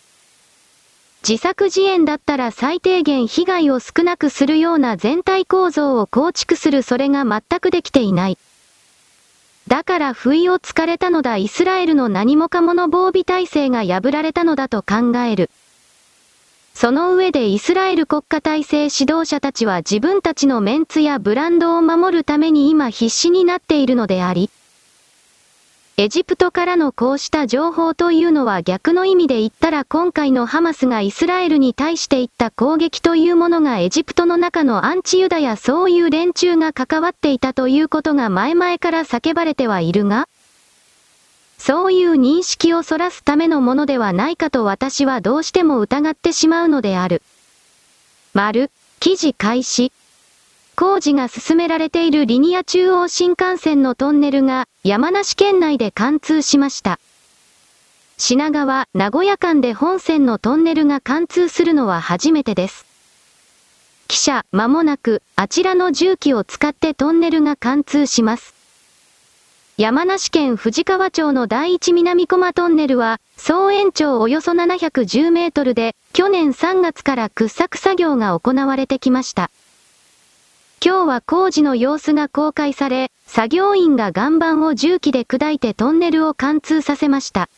自作自演だったら最低限被害を少なくするような全体構造を構築するそれが全くできていない。だから不意をつかれたのだイスラエルの何もかもの防備体制が破られたのだと考える。その上でイスラエル国家体制指導者たちは自分たちのメンツやブランドを守るために今必死になっているのであり、エジプトからのこうした情報というのは逆の意味で言ったら今回のハマスがイスラエルに対していった攻撃というものがエジプトの中のアンチユダやそういう連中が関わっていたということが前々から叫ばれてはいるが、そういう認識をそらすためのものではないかと私はどうしても疑ってしまうのである。丸、記事開始。工事が進められているリニア中央新幹線のトンネルが山梨県内で貫通しました。品川、名古屋間で本線のトンネルが貫通するのは初めてです。記者、間もなく、あちらの重機を使ってトンネルが貫通します。山梨県藤川町の第一南駒トンネルは、総延長およそ710メートルで、去年3月から掘削作業が行われてきました。今日は工事の様子が公開され、作業員が岩盤を重機で砕いてトンネルを貫通させました。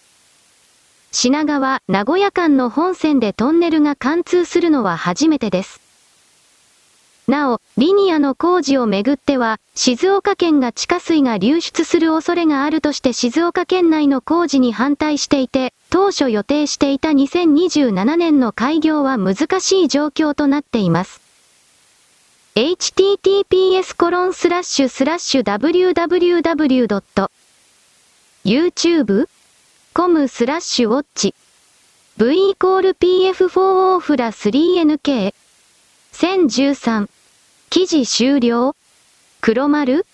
品川、名古屋間の本線でトンネルが貫通するのは初めてです。なお、リニアの工事をめぐっては、静岡県が地下水が流出する恐れがあるとして静岡県内の工事に反対していて、当初予定していた2027年の開業は難しい状況となっています。Https コロンスラッシュスラッシュ www.youtube.com スラッシュウォッチ v イコール pf4 オーフラ 3nk 1013記事終了黒丸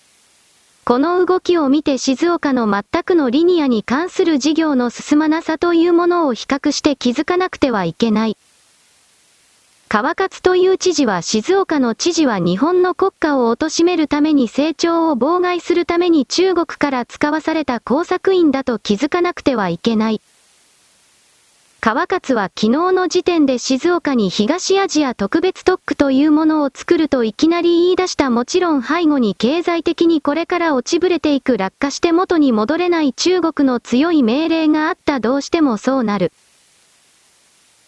この動きを見て静岡の全くのリニアに関する事業の進まなさというものを比較して気づかなくてはいけない。川勝という知事は静岡の知事は日本の国家を貶めるために成長を妨害するために中国から使わされた工作員だと気づかなくてはいけない。川勝は昨日の時点で静岡に東アジア特別特区というものを作るといきなり言い出したもちろん背後に経済的にこれから落ちぶれていく落下して元に戻れない中国の強い命令があったどうしてもそうなる。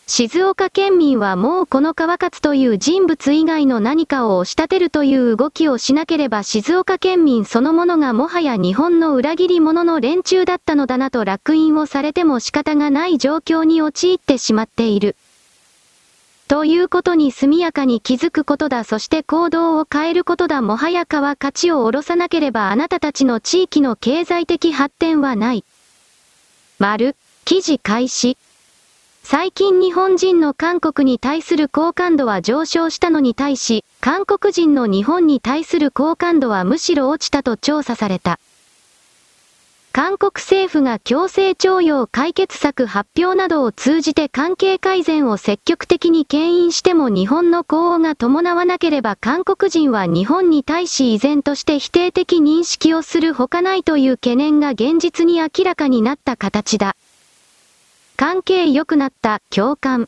静岡県民はもうこの川勝という人物以外の何かを押し立てるという動きをしなければ静岡県民そのものがもはや日本の裏切り者の連中だったのだなと落印をされても仕方がない状況に陥ってしまっている。ということに速やかに気づくことだそして行動を変えることだもはやかは勝ちを下ろさなければあなたたちの地域の経済的発展はない。丸、記事開始。最近日本人の韓国に対する好感度は上昇したのに対し、韓国人の日本に対する好感度はむしろ落ちたと調査された。韓国政府が強制徴用解決策発表などを通じて関係改善を積極的に牽引しても日本の呼応が伴わなければ韓国人は日本に対し依然として否定的認識をするほかないという懸念が現実に明らかになった形だ。関係良くなった、共感。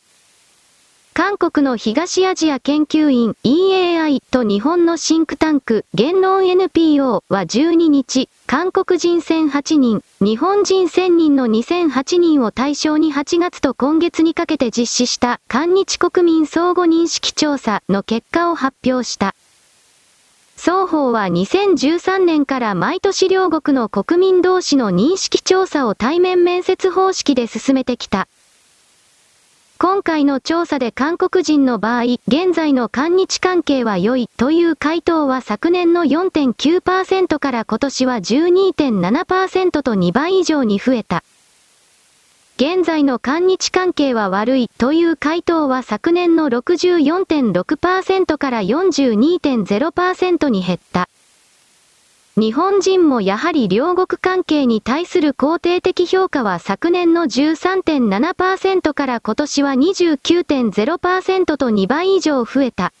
韓国の東アジア研究院 EAI と日本のシンクタンク言論 NPO は12日、韓国人1008人、日本人1000人の2008人を対象に8月と今月にかけて実施した韓日国民相互認識調査の結果を発表した。双方は2013年から毎年両国の国民同士の認識調査を対面面接方式で進めてきた。今回の調査で韓国人の場合、現在の韓日関係は良いという回答は昨年の4.9%から今年は12.7%と2倍以上に増えた。現在の韓日関係は悪いという回答は昨年の64.6%から42.0%に減った。日本人もやはり両国関係に対する肯定的評価は昨年の13.7%から今年は29.0%と2倍以上増えた。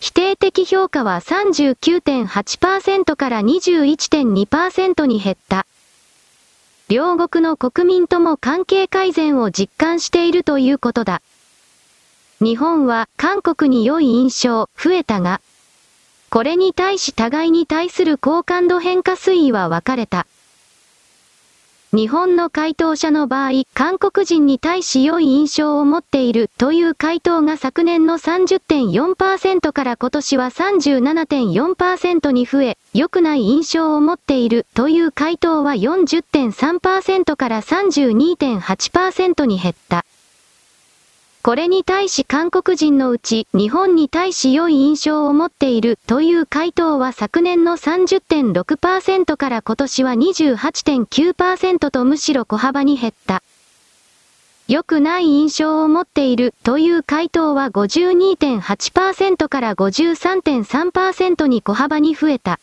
否定的評価は39.8%から21.2%に減った。両国の国民とも関係改善を実感しているということだ。日本は韓国に良い印象、増えたが、これに対し互いに対する好感度変化推移は分かれた。日本の回答者の場合、韓国人に対し良い印象を持っているという回答が昨年の30.4%から今年は37.4%に増え、良くない印象を持っているという回答は40.3%から32.8%に減った。これに対し韓国人のうち日本に対し良い印象を持っているという回答は昨年の30.6%から今年は28.9%とむしろ小幅に減った。良くない印象を持っているという回答は52.8%から53.3%に小幅に増えた。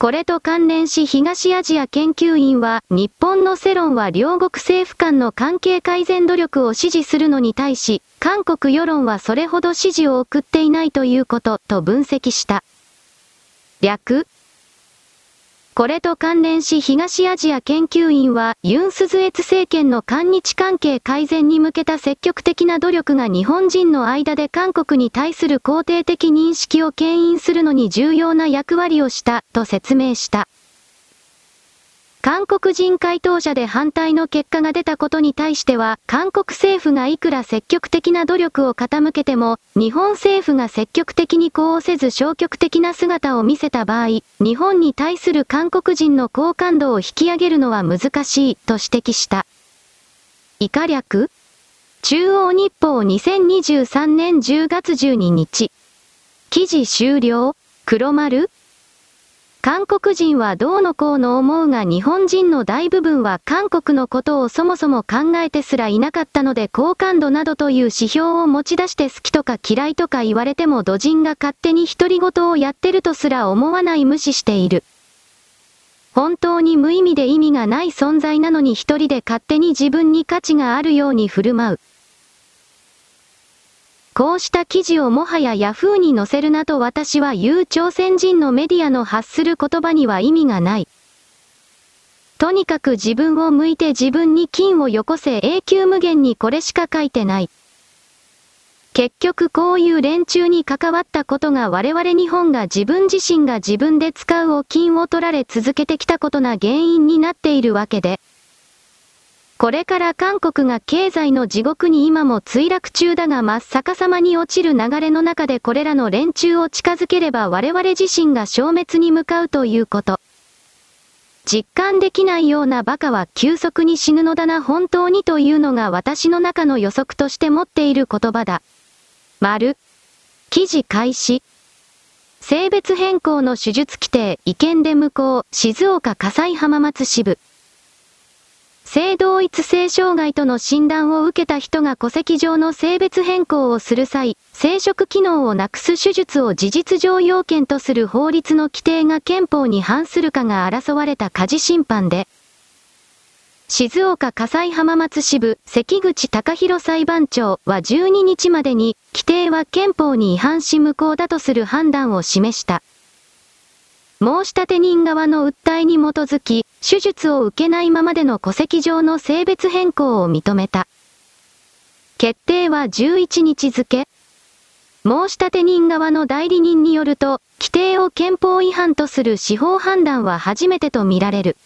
これと関連し東アジア研究院は、日本の世論は両国政府間の関係改善努力を支持するのに対し、韓国世論はそれほど支持を送っていないということ、と分析した。略これと関連し東アジア研究院は、ユン・スズエツ政権の韓日関係改善に向けた積極的な努力が日本人の間で韓国に対する肯定的認識を牽引するのに重要な役割をした、と説明した。韓国人回答者で反対の結果が出たことに対しては、韓国政府がいくら積極的な努力を傾けても、日本政府が積極的に呼応せず消極的な姿を見せた場合、日本に対する韓国人の好感度を引き上げるのは難しい、と指摘した。以下略中央日報2023年10月12日。記事終了黒丸韓国人はどうのこうの思うが日本人の大部分は韓国のことをそもそも考えてすらいなかったので好感度などという指標を持ち出して好きとか嫌いとか言われても土人が勝手に独り言をやってるとすら思わない無視している。本当に無意味で意味がない存在なのに一人で勝手に自分に価値があるように振る舞う。こうした記事をもはや Yahoo に載せるなと私は言う朝鮮人のメディアの発する言葉には意味がない。とにかく自分を向いて自分に金をよこせ永久無限にこれしか書いてない。結局こういう連中に関わったことが我々日本が自分自身が自分で使うお金を取られ続けてきたことな原因になっているわけで。これから韓国が経済の地獄に今も墜落中だが真っ逆さまに落ちる流れの中でこれらの連中を近づければ我々自身が消滅に向かうということ。実感できないような馬鹿は急速に死ぬのだな本当にというのが私の中の予測として持っている言葉だ。丸。記事開始。性別変更の手術規定違憲で無効、静岡火災浜松支部。性同一性障害との診断を受けた人が戸籍上の性別変更をする際、生殖機能をなくす手術を事実上要件とする法律の規定が憲法に反するかが争われた家事審判で、静岡火災浜松支部関口隆弘裁判長は12日までに規定は憲法に違反し無効だとする判断を示した。申立人側の訴えに基づき、手術を受けないままでの戸籍上の性別変更を認めた。決定は11日付。申立人側の代理人によると、規定を憲法違反とする司法判断は初めてとみられる。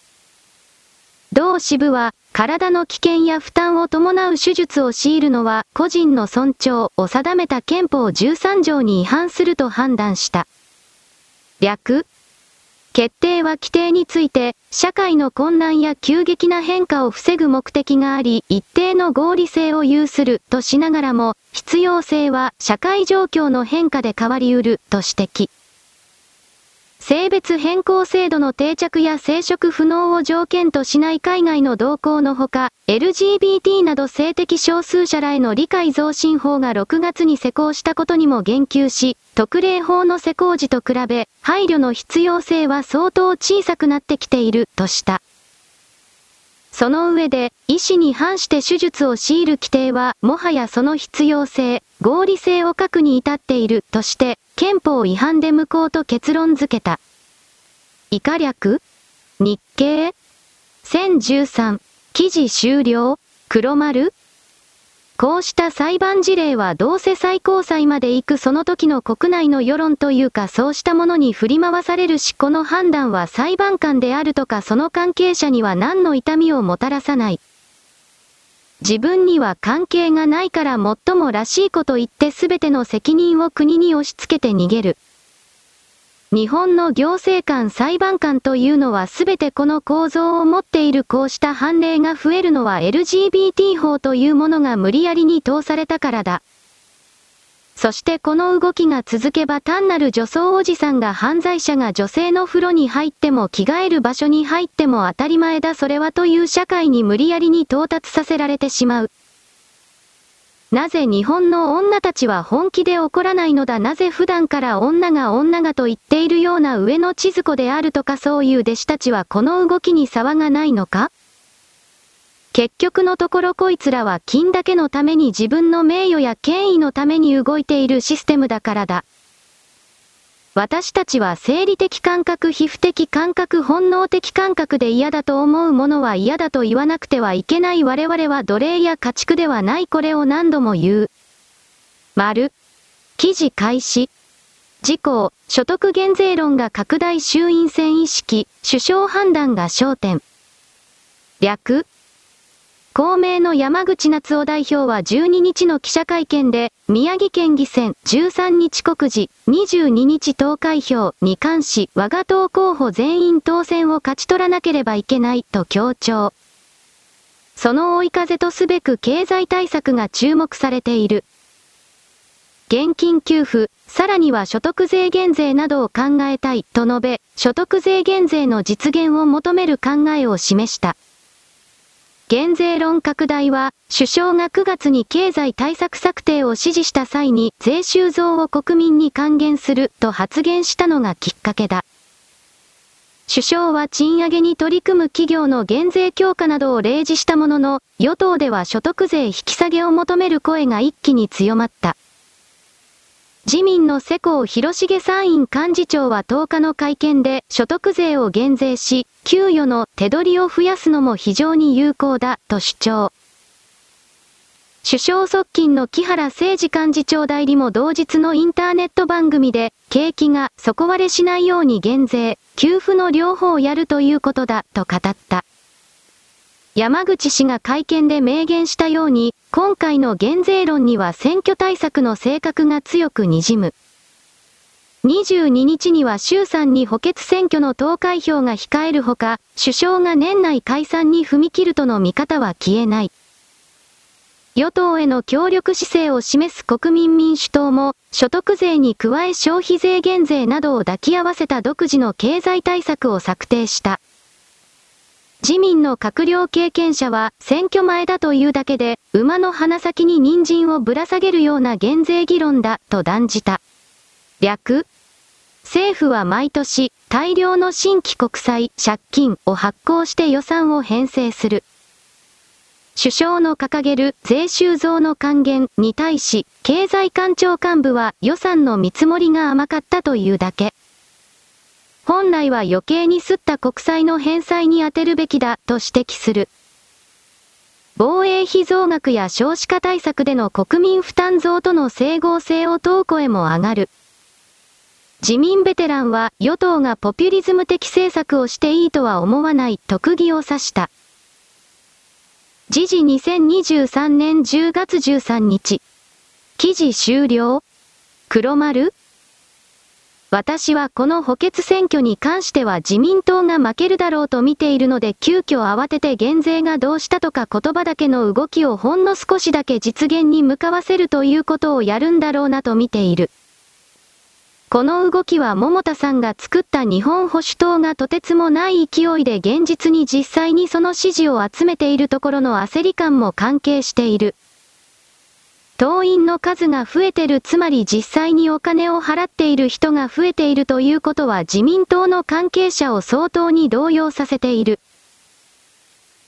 同支部は、体の危険や負担を伴う手術を強いるのは、個人の尊重を定めた憲法13条に違反すると判断した。略、決定は規定について、社会の混乱や急激な変化を防ぐ目的があり、一定の合理性を有するとしながらも、必要性は社会状況の変化で変わりうると指摘。性別変更制度の定着や生殖不能を条件としない海外の動向のほか、LGBT など性的少数者らへの理解増進法が6月に施行したことにも言及し、特例法の施行時と比べ、配慮の必要性は相当小さくなってきている、とした。その上で、医師に反して手術を強いる規定は、もはやその必要性、合理性を書くに至っているとして、憲法違反で無効と結論付けた。以下略日経 ?1013 記事終了黒丸こうした裁判事例はどうせ最高裁まで行くその時の国内の世論というかそうしたものに振り回されるしこの判断は裁判官であるとかその関係者には何の痛みをもたらさない。自分には関係がないから最もらしいこと言って全ての責任を国に押し付けて逃げる。日本の行政官裁判官というのはすべてこの構造を持っているこうした判例が増えるのは LGBT 法というものが無理やりに通されたからだ。そしてこの動きが続けば単なる女装おじさんが犯罪者が女性の風呂に入っても着替える場所に入っても当たり前だそれはという社会に無理やりに到達させられてしまう。なぜ日本の女たちは本気で怒らないのだなぜ普段から女が女がと言っているような上の千鶴子であるとかそういう弟子たちはこの動きに差がないのか結局のところこいつらは金だけのために自分の名誉や権威のために動いているシステムだからだ。私たちは生理的感覚、皮膚的感覚、本能的感覚で嫌だと思うものは嫌だと言わなくてはいけない我々は奴隷や家畜ではないこれを何度も言う。丸。記事開始。事項、所得減税論が拡大衆院選意識、首相判断が焦点。略、公明の山口夏夫代表は12日の記者会見で、宮城県議選13日告示、22日投開票に関し、我が党候補全員当選を勝ち取らなければいけないと強調。その追い風とすべく経済対策が注目されている。現金給付、さらには所得税減税などを考えたいと述べ、所得税減税の実現を求める考えを示した。減税論拡大は、首相が9月に経済対策策定を指示した際に税収増を国民に還元すると発言したのがきっかけだ。首相は賃上げに取り組む企業の減税強化などを例示したものの、与党では所得税引き下げを求める声が一気に強まった。自民の世耕広重参院幹事長は10日の会見で所得税を減税し、給与の手取りを増やすのも非常に有効だと主張。首相側近の木原誠二幹事長代理も同日のインターネット番組で、景気が底割れしないように減税、給付の両方をやるということだと語った。山口氏が会見で明言したように、今回の減税論には選挙対策の性格が強く滲む。22日には衆参に補欠選挙の投開票が控えるほか、首相が年内解散に踏み切るとの見方は消えない。与党への協力姿勢を示す国民民主党も、所得税に加え消費税減税などを抱き合わせた独自の経済対策を策定した。自民の閣僚経験者は選挙前だというだけで、馬の鼻先に人参をぶら下げるような減税議論だと断じた。略政府は毎年大量の新規国債借金を発行して予算を編成する。首相の掲げる税収増の還元に対し、経済官庁幹部は予算の見積もりが甘かったというだけ。本来は余計に吸った国債の返済に充てるべきだと指摘する。防衛費増額や少子化対策での国民負担増との整合性を問う声も上がる。自民ベテランは与党がポピュリズム的政策をしていいとは思わない特技を指した。時事2023年10月13日。記事終了黒丸私はこの補欠選挙に関しては自民党が負けるだろうと見ているので急遽慌てて減税がどうしたとか言葉だけの動きをほんの少しだけ実現に向かわせるということをやるんだろうなと見ている。この動きは桃田さんが作った日本保守党がとてつもない勢いで現実に実際にその支持を集めているところの焦り感も関係している。党員の数が増えてるつまり実際にお金を払っている人が増えているということは自民党の関係者を相当に動揺させている。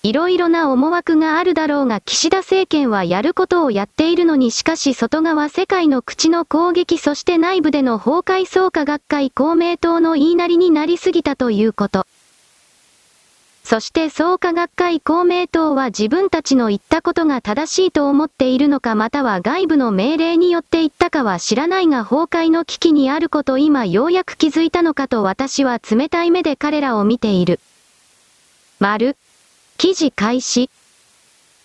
いろいろな思惑があるだろうが岸田政権はやることをやっているのにしかし外側世界の口の攻撃そして内部での崩壊創価学会公明党の言いなりになりすぎたということ。そして創価学会公明党は自分たちの言ったことが正しいと思っているのかまたは外部の命令によって言ったかは知らないが崩壊の危機にあること今ようやく気づいたのかと私は冷たい目で彼らを見ている。丸。記事開始。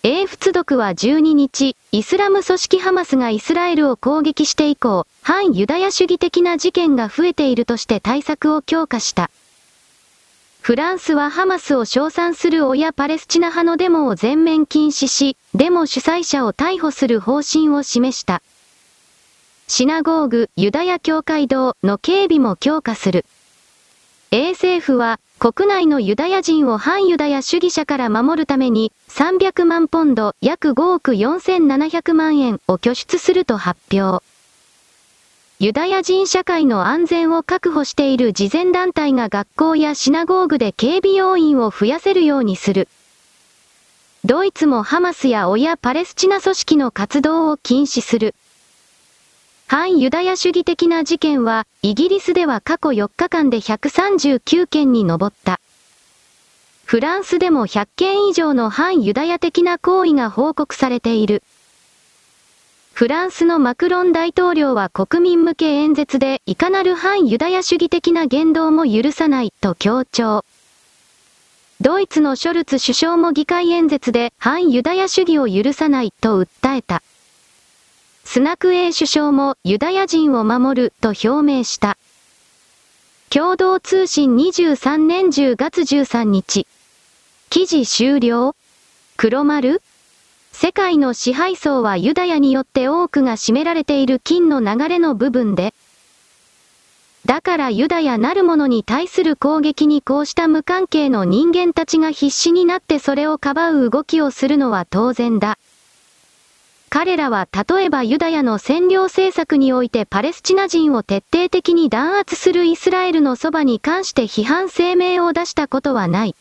英仏読は12日、イスラム組織ハマスがイスラエルを攻撃して以降、反ユダヤ主義的な事件が増えているとして対策を強化した。フランスはハマスを称賛する親パレスチナ派のデモを全面禁止し、デモ主催者を逮捕する方針を示した。シナゴーグ、ユダヤ教会堂の警備も強化する。英政府は、国内のユダヤ人を反ユダヤ主義者から守るために、300万ポンド、約5億4700万円を拠出すると発表。ユダヤ人社会の安全を確保している慈善団体が学校やシナゴーグで警備要員を増やせるようにする。ドイツもハマスや親パレスチナ組織の活動を禁止する。反ユダヤ主義的な事件は、イギリスでは過去4日間で139件に上った。フランスでも100件以上の反ユダヤ的な行為が報告されている。フランスのマクロン大統領は国民向け演説でいかなる反ユダヤ主義的な言動も許さないと強調。ドイツのショルツ首相も議会演説で反ユダヤ主義を許さないと訴えた。スナクエイ首相もユダヤ人を守ると表明した。共同通信23年10月13日。記事終了黒丸世界の支配層はユダヤによって多くが占められている金の流れの部分で、だからユダヤなるものに対する攻撃にこうした無関係の人間たちが必死になってそれをかばう動きをするのは当然だ。彼らは例えばユダヤの占領政策においてパレスチナ人を徹底的に弾圧するイスラエルのそばに関して批判声明を出したことはない。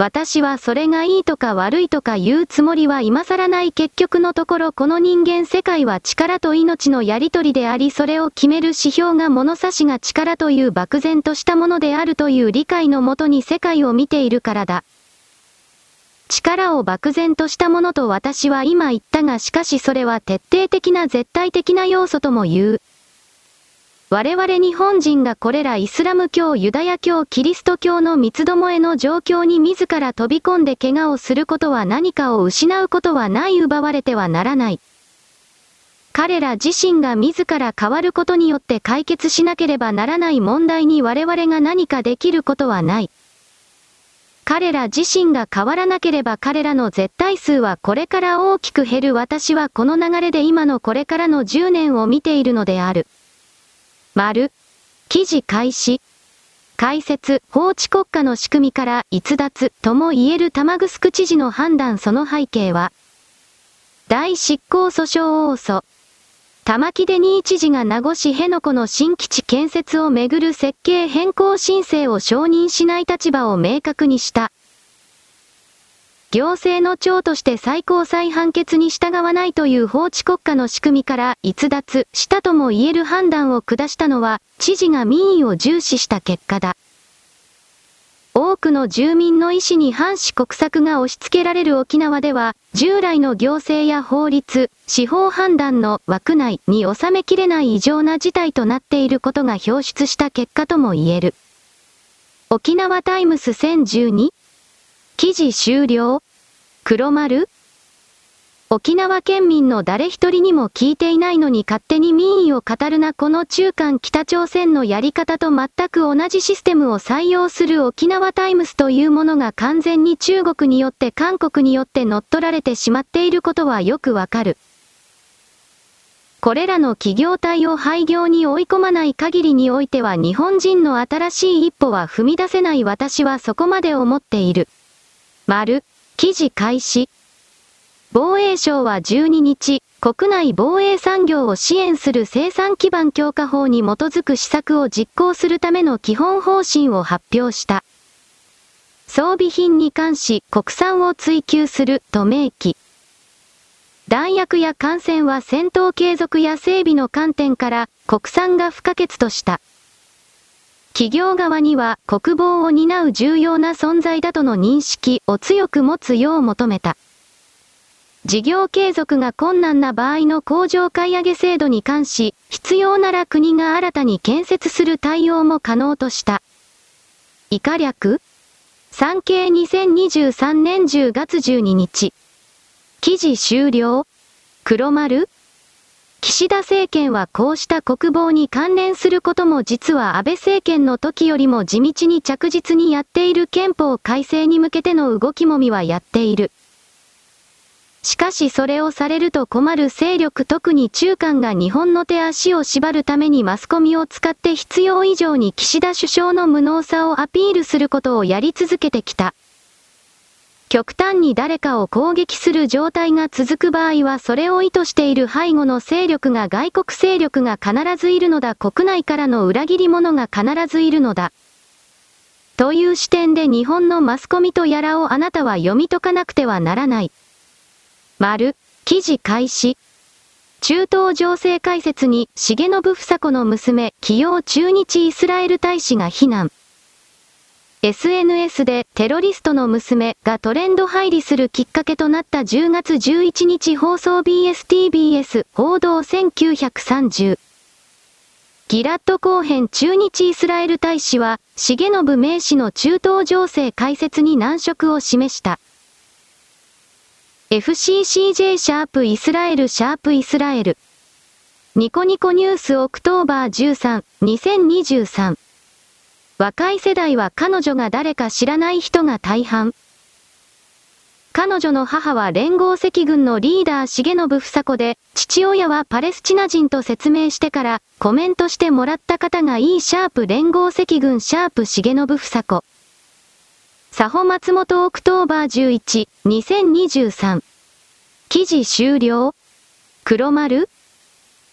私はそれがいいとか悪いとか言うつもりは今更ない結局のところこの人間世界は力と命のやりとりでありそれを決める指標が物差しが力という漠然としたものであるという理解のもとに世界を見ているからだ。力を漠然としたものと私は今言ったがしかしそれは徹底的な絶対的な要素とも言う。我々日本人がこれらイスラム教、ユダヤ教、キリスト教の三つどもえの状況に自ら飛び込んで怪我をすることは何かを失うことはない奪われてはならない。彼ら自身が自ら変わることによって解決しなければならない問題に我々が何かできることはない。彼ら自身が変わらなければ彼らの絶対数はこれから大きく減る私はこの流れで今のこれからの10年を見ているのである。丸。記事開始。解説、法治国家の仕組みから逸脱とも言える玉城知事の判断その背景は、大執行訴訟応訴。玉城デニー知事が名護市辺野古の新基地建設をめぐる設計変更申請を承認しない立場を明確にした。行政の長として最高裁判決に従わないという法治国家の仕組みから逸脱したとも言える判断を下したのは、知事が民意を重視した結果だ。多くの住民の意思に反し国策が押し付けられる沖縄では、従来の行政や法律、司法判断の枠内に収めきれない異常な事態となっていることが表出した結果とも言える。沖縄タイムス1012記事終了？黒丸？沖縄県民の誰一人にも聞いていないのに勝手に民意を語るなこの中間北朝鮮のやり方と全く同じシステムを採用する沖縄タイムスというものが完全に中国によって韓国によって乗っ取られてしまっていることはよくわかる。これらの企業体を廃業に追い込まない限りにおいては日本人の新しい一歩は踏み出せない私はそこまで思っている。丸、記事開始。防衛省は12日、国内防衛産業を支援する生産基盤強化法に基づく施策を実行するための基本方針を発表した。装備品に関し国産を追求すると明記。弾薬や艦船は戦闘継続や整備の観点から国産が不可欠とした。企業側には国防を担う重要な存在だとの認識を強く持つよう求めた。事業継続が困難な場合の工場買い上げ制度に関し、必要なら国が新たに建設する対応も可能とした。以下略産経2023年10月12日。記事終了黒丸岸田政権はこうした国防に関連することも実は安倍政権の時よりも地道に着実にやっている憲法改正に向けての動きもみはやっている。しかしそれをされると困る勢力特に中間が日本の手足を縛るためにマスコミを使って必要以上に岸田首相の無能さをアピールすることをやり続けてきた。極端に誰かを攻撃する状態が続く場合はそれを意図している背後の勢力が外国勢力が必ずいるのだ国内からの裏切り者が必ずいるのだ。という視点で日本のマスコミとやらをあなたは読み解かなくてはならない。丸、記事開始。中東情勢解説に重信房子の娘、起用駐日イスラエル大使が非難。SNS でテロリストの娘がトレンド入りするきっかけとなった10月11日放送 BSTBS 報道1930。ギラッド後編駐日イスラエル大使は、重信名士の中東情勢解説に難色を示した。FCCJ シャープイスラエルシャープイスラエル。ニコニコニュースオクトーバー13、2023。若い世代は彼女が誰か知らない人が大半。彼女の母は連合赤軍のリーダー重信房子で、父親はパレスチナ人と説明してから、コメントしてもらった方がいいシャープ連合赤軍シャープ重信房子。佐保松本 October 11、2023。記事終了黒丸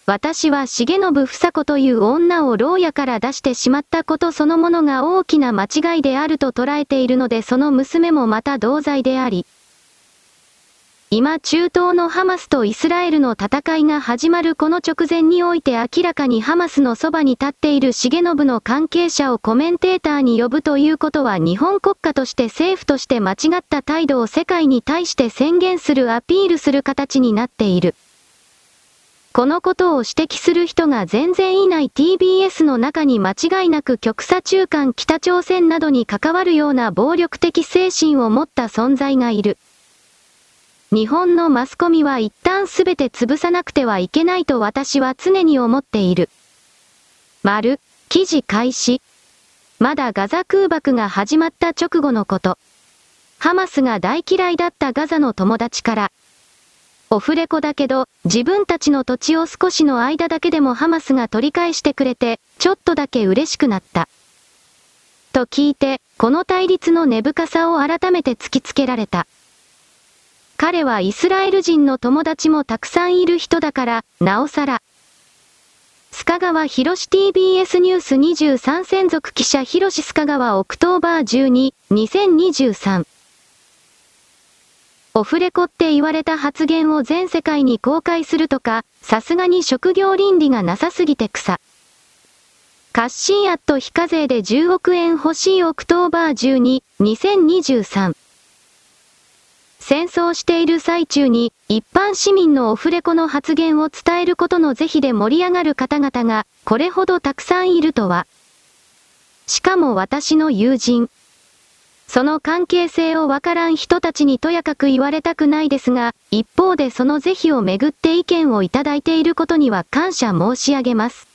私は重信房子という女を牢屋から出してしまったことそのものが大きな間違いであると捉えているのでその娘もまた同罪であり。今中東のハマスとイスラエルの戦いが始まるこの直前において明らかにハマスのそばに立っている重信の関係者をコメンテーターに呼ぶということは日本国家として政府として間違った態度を世界に対して宣言するアピールする形になっている。このことを指摘する人が全然いない TBS の中に間違いなく極左中間北朝鮮などに関わるような暴力的精神を持った存在がいる。日本のマスコミは一旦すべて潰さなくてはいけないと私は常に思っている。丸、記事開始。まだガザ空爆が始まった直後のこと。ハマスが大嫌いだったガザの友達から、オフレコだけど、自分たちの土地を少しの間だけでもハマスが取り返してくれて、ちょっとだけ嬉しくなった。と聞いて、この対立の根深さを改めて突きつけられた。彼はイスラエル人の友達もたくさんいる人だから、なおさら。須賀川博士 TBS ニュース23専属記者博士須賀川 October 12、2023。オフレコって言われた発言を全世界に公開するとか、さすがに職業倫理がなさすぎて草。カッシーアット非課税で10億円欲しい October 12、2023。戦争している最中に、一般市民のオフレコの発言を伝えることの是非で盛り上がる方々が、これほどたくさんいるとは。しかも私の友人、その関係性をわからん人たちにとやかく言われたくないですが、一方でその是非をめぐって意見をいただいていることには感謝申し上げます。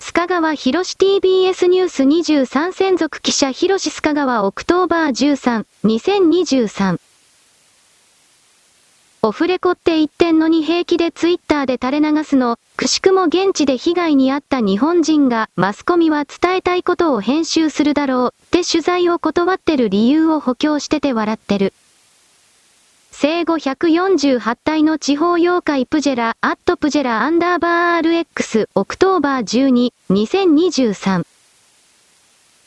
須賀川博士 TBS ニュース23専属記者博士須賀川 October 13、2023。オフレコって言ってんのに平気でツイッターで垂れ流すの、くしくも現地で被害に遭った日本人がマスコミは伝えたいことを編集するだろうって取材を断ってる理由を補強してて笑ってる。生後148体の地方妖怪プジェラ、アットプジェラアンダーバー RX October 12、2023。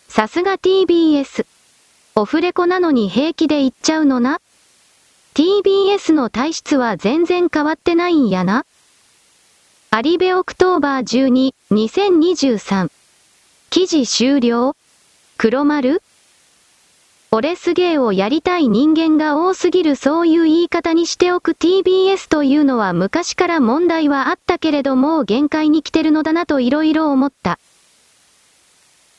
さすが TBS。オフレコなのに平気で言っちゃうのな？?TBS の体質は全然変わってないんやな。アリベ October 12、2023。記事終了黒丸俺すげーをやりたい人間が多すぎるそういう言い方にしておく TBS というのは昔から問題はあったけれども限界に来てるのだなと色々思った。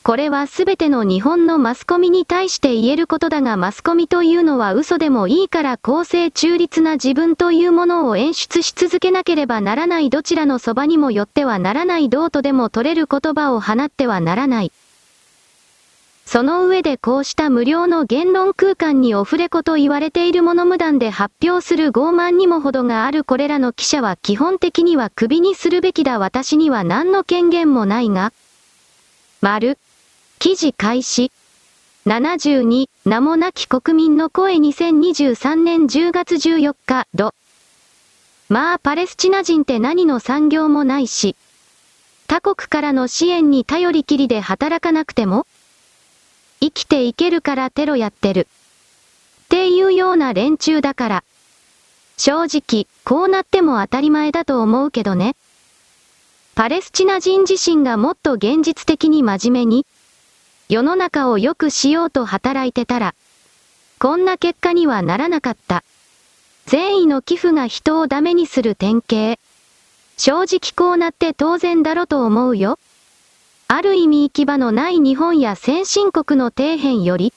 これはすべての日本のマスコミに対して言えることだがマスコミというのは嘘でもいいから公正中立な自分というものを演出し続けなければならないどちらのそばにもよってはならないどうとでも取れる言葉を放ってはならない。その上でこうした無料の言論空間にオフレコと言われているもの無断で発表する傲慢にも程があるこれらの記者は基本的には首にするべきだ私には何の権限もないが。丸。記事開始。72、名もなき国民の声2023年10月14日、ド。まあパレスチナ人って何の産業もないし。他国からの支援に頼りきりで働かなくても生きていけるからテロやってる。っていうような連中だから。正直、こうなっても当たり前だと思うけどね。パレスチナ人自身がもっと現実的に真面目に、世の中を良くしようと働いてたら、こんな結果にはならなかった。善意の寄付が人をダメにする典型。正直こうなって当然だろと思うよ。ある意味行き場のない日本や先進国の底辺より、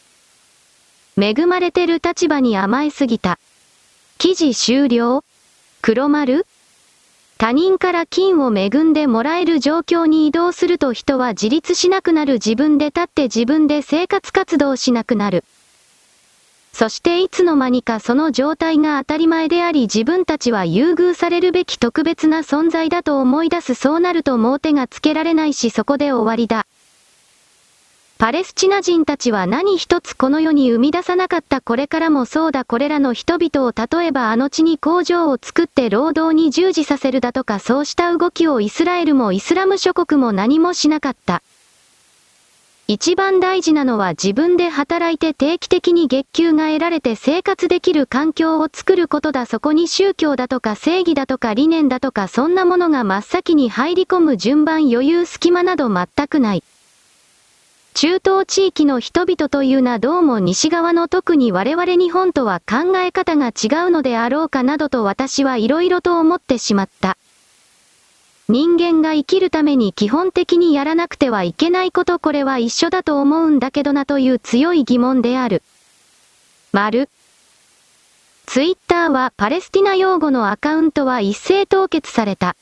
恵まれてる立場に甘えすぎた。記事終了黒丸他人から金を恵んでもらえる状況に移動すると人は自立しなくなる自分で立って自分で生活活動しなくなる。そしていつの間にかその状態が当たり前であり自分たちは優遇されるべき特別な存在だと思い出すそうなるともう手がつけられないしそこで終わりだ。パレスチナ人たちは何一つこの世に生み出さなかったこれからもそうだこれらの人々を例えばあの地に工場を作って労働に従事させるだとかそうした動きをイスラエルもイスラム諸国も何もしなかった。一番大事なのは自分で働いて定期的に月給が得られて生活できる環境を作ることだそこに宗教だとか正義だとか理念だとかそんなものが真っ先に入り込む順番余裕隙間など全くない。中東地域の人々というなどうも西側の特に我々日本とは考え方が違うのであろうかなどと私は色々と思ってしまった。人間が生きるために基本的にやらなくてはいけないことこれは一緒だと思うんだけどなという強い疑問である。丸。ツイッターはパレスティナ用語のアカウントは一斉凍結された。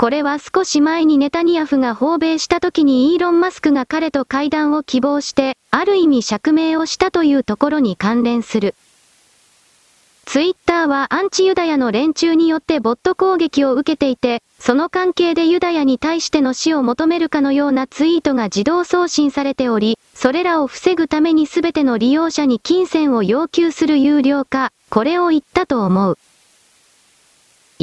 これは少し前にネタニヤフが訪米した時にイーロン・マスクが彼と会談を希望して、ある意味釈明をしたというところに関連する。ツイッターはアンチユダヤの連中によってボット攻撃を受けていて、その関係でユダヤに対しての死を求めるかのようなツイートが自動送信されており、それらを防ぐために全ての利用者に金銭を要求する有料化、これを言ったと思う。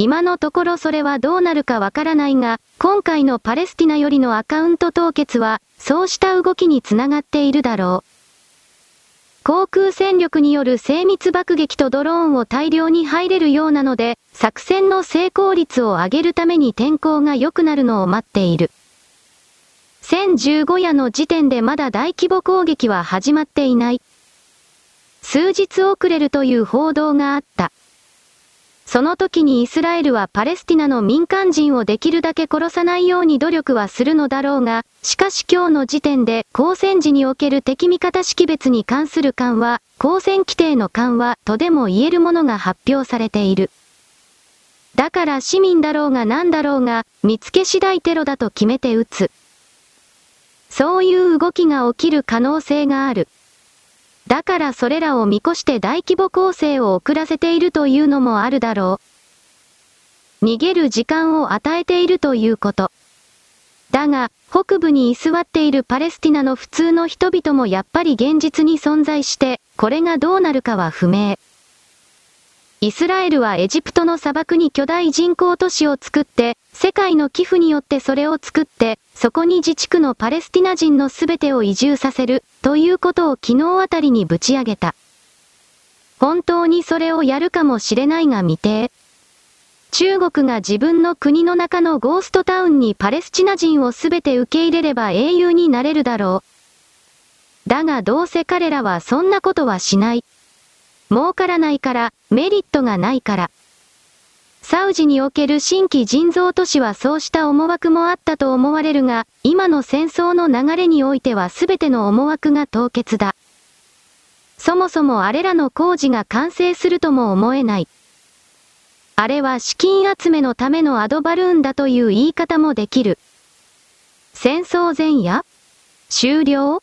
今のところそれはどうなるかわからないが、今回のパレスティナよりのアカウント凍結は、そうした動きにつながっているだろう。航空戦力による精密爆撃とドローンを大量に入れるようなので、作戦の成功率を上げるために天候が良くなるのを待っている。1015夜の時点でまだ大規模攻撃は始まっていない。数日遅れるという報道があった。その時にイスラエルはパレスティナの民間人をできるだけ殺さないように努力はするのだろうが、しかし今日の時点で、交戦時における敵味方識別に関する緩和、交戦規定の緩和とでも言えるものが発表されている。だから市民だろうが何だろうが、見つけ次第テロだと決めて撃つ。そういう動きが起きる可能性がある。だからそれらを見越して大規模構成を遅らせているというのもあるだろう。逃げる時間を与えているということ。だが、北部に居座っているパレスティナの普通の人々もやっぱり現実に存在して、これがどうなるかは不明。イスラエルはエジプトの砂漠に巨大人工都市を作って、世界の寄付によってそれを作って、そこに自治区のパレスティナ人のすべてを移住させる、ということを昨日あたりにぶち上げた。本当にそれをやるかもしれないが未定。中国が自分の国の中のゴーストタウンにパレスチナ人をすべて受け入れれば英雄になれるだろう。だがどうせ彼らはそんなことはしない。儲からないから、メリットがないから。サウジにおける新規人造都市はそうした思惑もあったと思われるが、今の戦争の流れにおいては全ての思惑が凍結だ。そもそもあれらの工事が完成するとも思えない。あれは資金集めのためのアドバルーンだという言い方もできる。戦争前夜？終了？